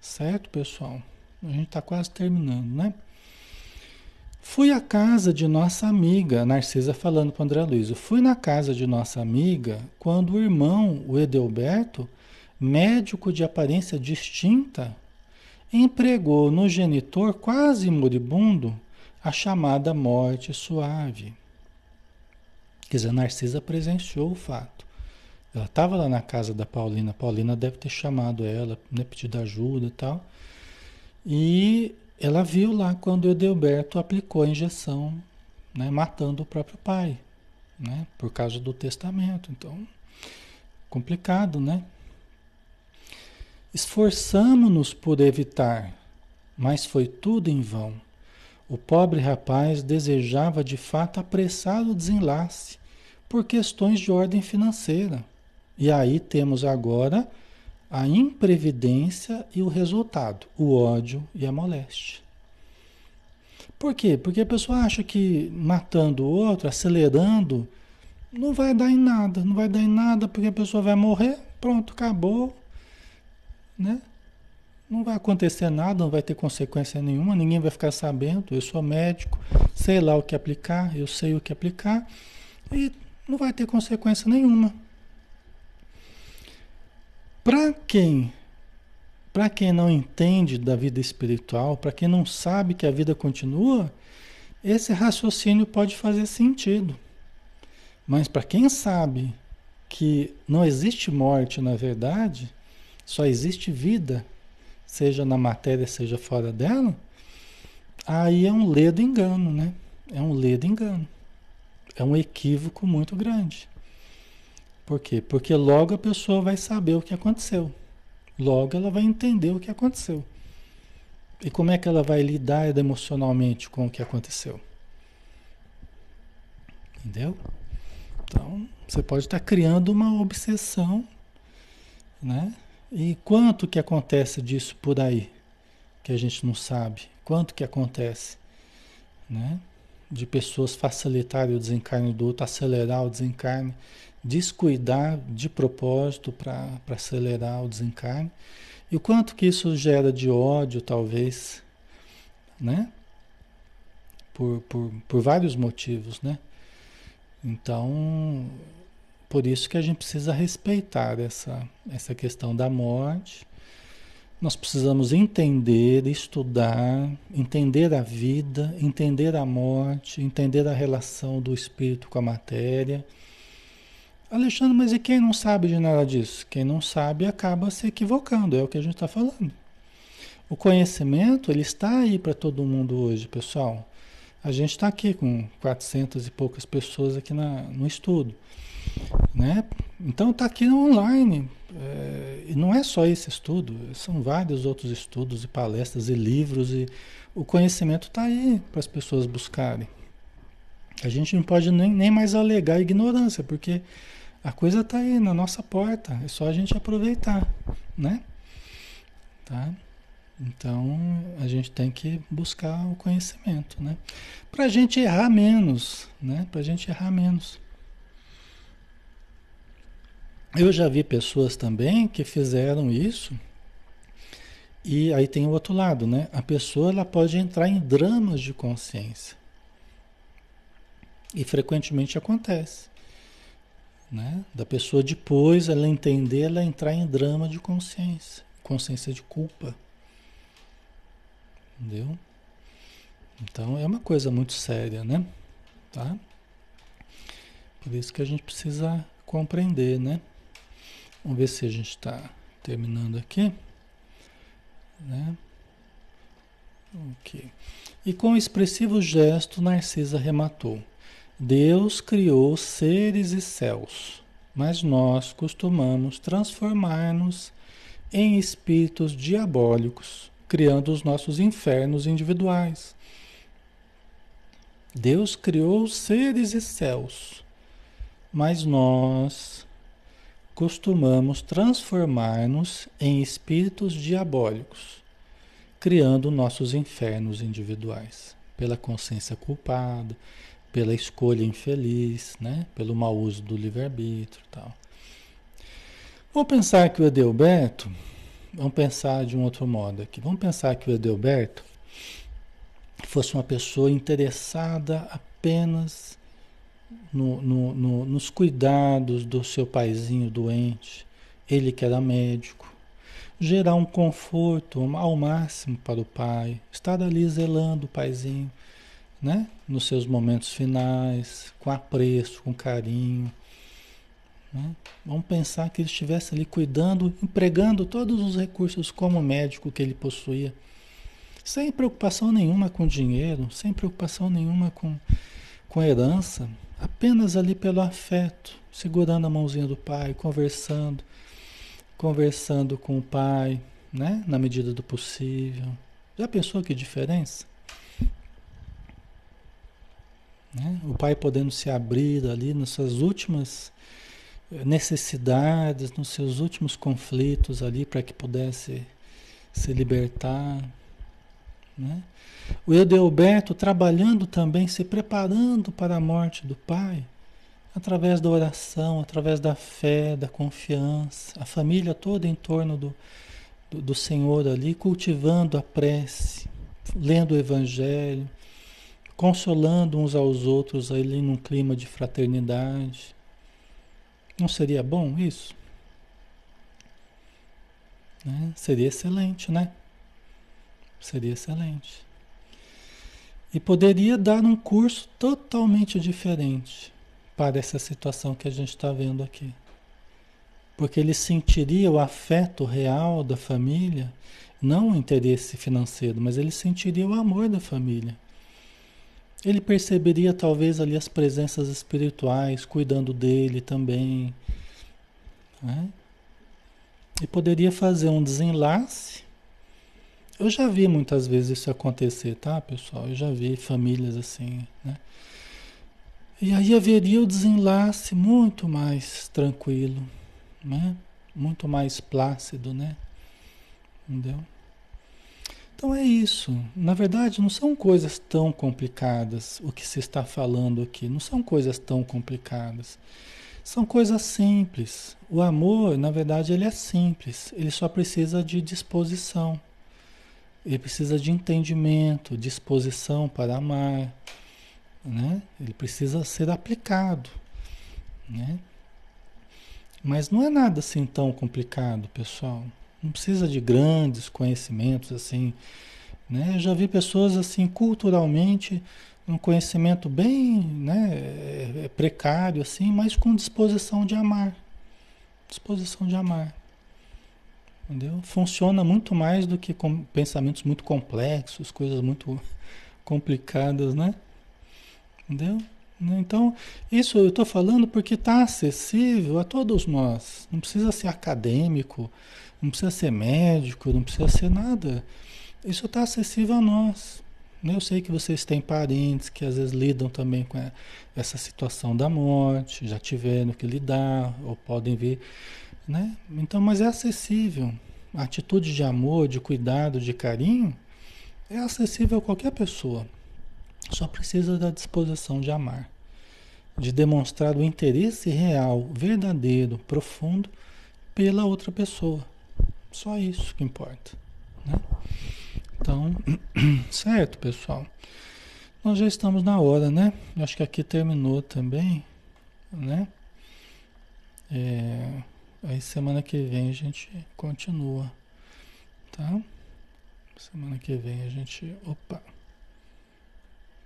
Certo, pessoal? A gente está quase terminando, né? Fui à casa de nossa amiga, Narcisa falando para André Luiz, fui na casa de nossa amiga quando o irmão, o Edelberto, médico de aparência distinta, empregou no genitor quase moribundo a chamada morte suave. Quer dizer, Narcisa presenciou o fato. Ela estava lá na casa da Paulina, a Paulina deve ter chamado ela, né, pedido ajuda e tal. E ela viu lá quando o Edelberto aplicou a injeção, né, matando o próprio pai, né, por causa do testamento. Então, complicado, né? Esforçamo-nos por evitar, mas foi tudo em vão. O pobre rapaz desejava de fato apressar o desenlace por questões de ordem financeira. E aí temos agora a imprevidência e o resultado, o ódio e a moléstia. Por quê? Porque a pessoa acha que matando o outro, acelerando, não vai dar em nada, não vai dar em nada porque a pessoa vai morrer, pronto, acabou, né? Não vai acontecer nada, não vai ter consequência nenhuma, ninguém vai ficar sabendo. Eu sou médico, sei lá o que aplicar, eu sei o que aplicar e não vai ter consequência nenhuma. Para quem para quem não entende da vida espiritual, para quem não sabe que a vida continua, esse raciocínio pode fazer sentido. Mas para quem sabe que não existe morte na verdade, só existe vida, seja na matéria, seja fora dela, aí é um ledo engano, né? É um ledo engano. É um equívoco muito grande. Por quê? Porque logo a pessoa vai saber o que aconteceu. Logo ela vai entender o que aconteceu. E como é que ela vai lidar emocionalmente com o que aconteceu? Entendeu? Então, você pode estar criando uma obsessão, né? E quanto que acontece disso por aí que a gente não sabe? Quanto que acontece, né? De pessoas facilitarem o desencarne do outro, acelerar o desencarne descuidar de propósito para acelerar o desencarne. E o quanto que isso gera de ódio, talvez, né? Por, por, por vários motivos, né? Então, por isso que a gente precisa respeitar essa, essa questão da morte. Nós precisamos entender, estudar, entender a vida, entender a morte, entender a relação do espírito com a matéria Alexandre, mas e quem não sabe de nada disso? Quem não sabe acaba se equivocando, é o que a gente está falando. O conhecimento, ele está aí para todo mundo hoje, pessoal. A gente está aqui com 400 e poucas pessoas aqui na, no estudo. Né? Então está aqui online. É, e não é só esse estudo, são vários outros estudos e palestras e livros. e O conhecimento está aí para as pessoas buscarem. A gente não pode nem, nem mais alegar ignorância, porque a coisa está aí na nossa porta, é só a gente aproveitar, né? Tá? Então a gente tem que buscar o conhecimento, né? Para a gente errar menos, né? Para a gente errar menos. Eu já vi pessoas também que fizeram isso e aí tem o outro lado, né? A pessoa ela pode entrar em dramas de consciência e frequentemente acontece né? Da pessoa depois ela entender, ela entrar em drama de consciência, consciência de culpa. Entendeu? Então é uma coisa muito séria, né? Tá? Por isso que a gente precisa compreender, né? Vamos ver se a gente está terminando aqui. Né? Ok. E com expressivo gesto, Narcisa rematou. Deus criou seres e céus, mas nós costumamos transformar-nos em espíritos diabólicos, criando os nossos infernos individuais. Deus criou seres e céus, mas nós costumamos transformar-nos em espíritos diabólicos, criando nossos infernos individuais, pela consciência culpada, pela escolha infeliz, né? pelo mau uso do livre-arbítrio tal. Vamos pensar que o Edelberto, vamos pensar de um outro modo aqui, vamos pensar que o Edelberto, fosse uma pessoa interessada apenas no, no, no, nos cuidados do seu paizinho doente, ele que era médico, gerar um conforto ao máximo para o pai, estar ali zelando o paizinho, né? Nos seus momentos finais, com apreço, com carinho. Né? Vamos pensar que ele estivesse ali cuidando, empregando todos os recursos como médico que ele possuía, sem preocupação nenhuma com dinheiro, sem preocupação nenhuma com, com herança, apenas ali pelo afeto, segurando a mãozinha do pai, conversando, conversando com o pai, né? Na medida do possível. Já pensou que diferença? Né? O pai podendo se abrir ali nas suas últimas eh, necessidades, nos seus últimos conflitos ali para que pudesse se libertar. Né? O Edelberto trabalhando também, se preparando para a morte do pai, através da oração, através da fé, da confiança, a família toda em torno do, do, do Senhor ali, cultivando a prece, lendo o Evangelho, consolando uns aos outros ali num clima de fraternidade. Não seria bom isso? Né? Seria excelente, né? Seria excelente. E poderia dar um curso totalmente diferente para essa situação que a gente está vendo aqui. Porque ele sentiria o afeto real da família, não o interesse financeiro, mas ele sentiria o amor da família. Ele perceberia talvez ali as presenças espirituais cuidando dele também. Né? E poderia fazer um desenlace. Eu já vi muitas vezes isso acontecer, tá, pessoal? Eu já vi famílias assim, né? E aí haveria o desenlace muito mais tranquilo, né? Muito mais plácido, né? Entendeu? Então é isso. Na verdade, não são coisas tão complicadas o que se está falando aqui. Não são coisas tão complicadas. São coisas simples. O amor, na verdade, ele é simples. Ele só precisa de disposição. Ele precisa de entendimento, disposição para amar. Né? Ele precisa ser aplicado. Né? Mas não é nada assim tão complicado, pessoal. Não precisa de grandes conhecimentos assim. Né? Eu já vi pessoas assim culturalmente um conhecimento bem né, é, é precário assim, mas com disposição de amar. Disposição de amar. Entendeu? Funciona muito mais do que com pensamentos muito complexos, coisas muito complicadas, né? Entendeu? Então, isso eu estou falando porque está acessível a todos nós. Não precisa ser acadêmico, não precisa ser médico, não precisa ser nada. Isso está acessível a nós. Eu sei que vocês têm parentes que às vezes lidam também com essa situação da morte, já tiveram que lidar, ou podem vir, né? Então, mas é acessível. A atitude de amor, de cuidado, de carinho, é acessível a qualquer pessoa. Só precisa da disposição de amar, de demonstrar o interesse real, verdadeiro, profundo pela outra pessoa. Só isso que importa. Né? Então, certo, pessoal. Nós já estamos na hora, né? Acho que aqui terminou também, né? É, aí semana que vem a gente continua, tá? Semana que vem a gente. Opa!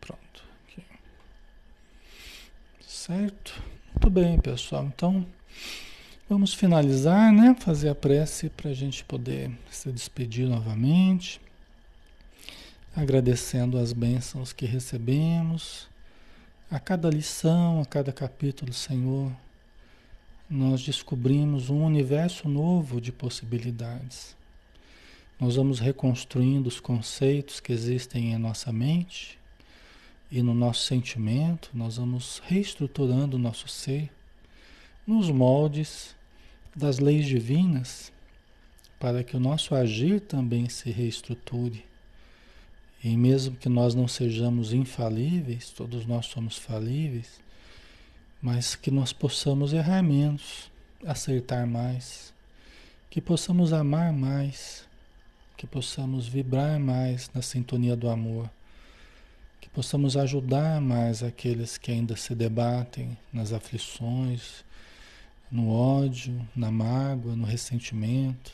Pronto. Aqui. Certo? Muito bem, pessoal. Então. Vamos finalizar, né? Fazer a prece para a gente poder se despedir novamente, agradecendo as bênçãos que recebemos, a cada lição, a cada capítulo, Senhor. Nós descobrimos um universo novo de possibilidades. Nós vamos reconstruindo os conceitos que existem em nossa mente e no nosso sentimento, nós vamos reestruturando o nosso ser nos moldes das leis divinas para que o nosso agir também se reestruture. E mesmo que nós não sejamos infalíveis, todos nós somos falíveis, mas que nós possamos errar menos, acertar mais, que possamos amar mais, que possamos vibrar mais na sintonia do amor, possamos ajudar mais aqueles que ainda se debatem nas aflições, no ódio, na mágoa, no ressentimento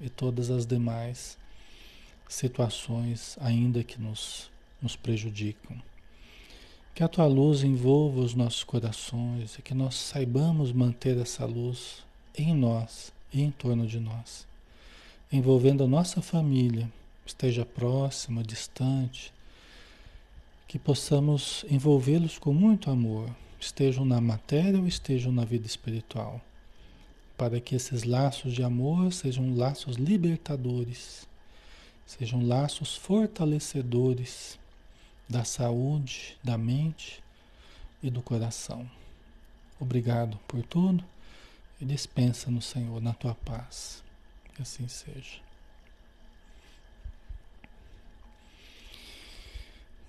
e todas as demais situações ainda que nos, nos prejudicam. Que a tua luz envolva os nossos corações e que nós saibamos manter essa luz em nós e em torno de nós, envolvendo a nossa família, esteja próxima, distante, que possamos envolvê-los com muito amor, estejam na matéria ou estejam na vida espiritual, para que esses laços de amor sejam laços libertadores, sejam laços fortalecedores da saúde, da mente e do coração. Obrigado por tudo e dispensa no Senhor, na tua paz. Que assim seja.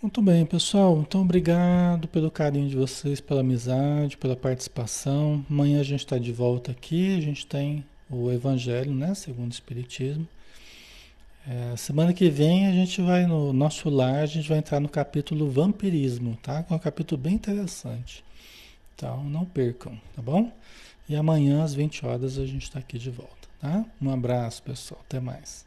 Muito bem, pessoal. Então, obrigado pelo carinho de vocês, pela amizade, pela participação. Amanhã a gente está de volta aqui. A gente tem o Evangelho, né? Segundo o Espiritismo. É, semana que vem a gente vai no nosso lar, a gente vai entrar no capítulo Vampirismo, tá? Que é um capítulo bem interessante. Então, não percam, tá bom? E amanhã às 20 horas a gente está aqui de volta, tá? Um abraço, pessoal. Até mais.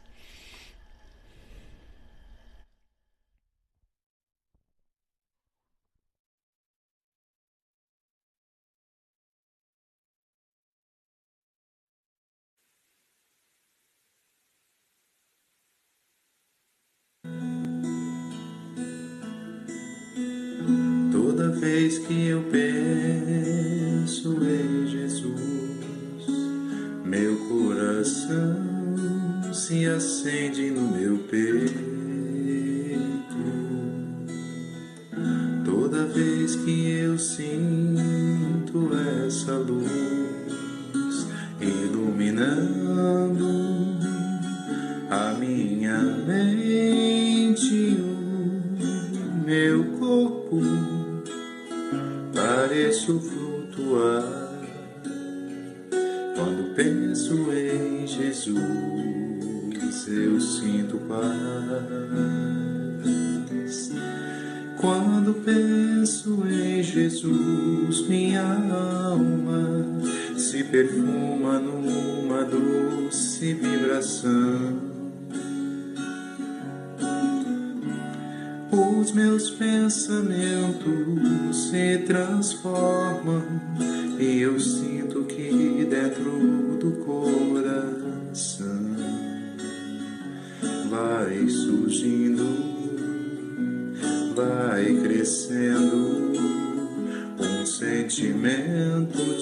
Penso em Jesus, meu coração se acende no meu peito. Toda vez que eu sinto essa luz Jesus. Minha alma se perfuma numa doce vibração os meus pensamentos se transformam e eu sinto que dentro do coração vai surgindo, vai crescendo sentimento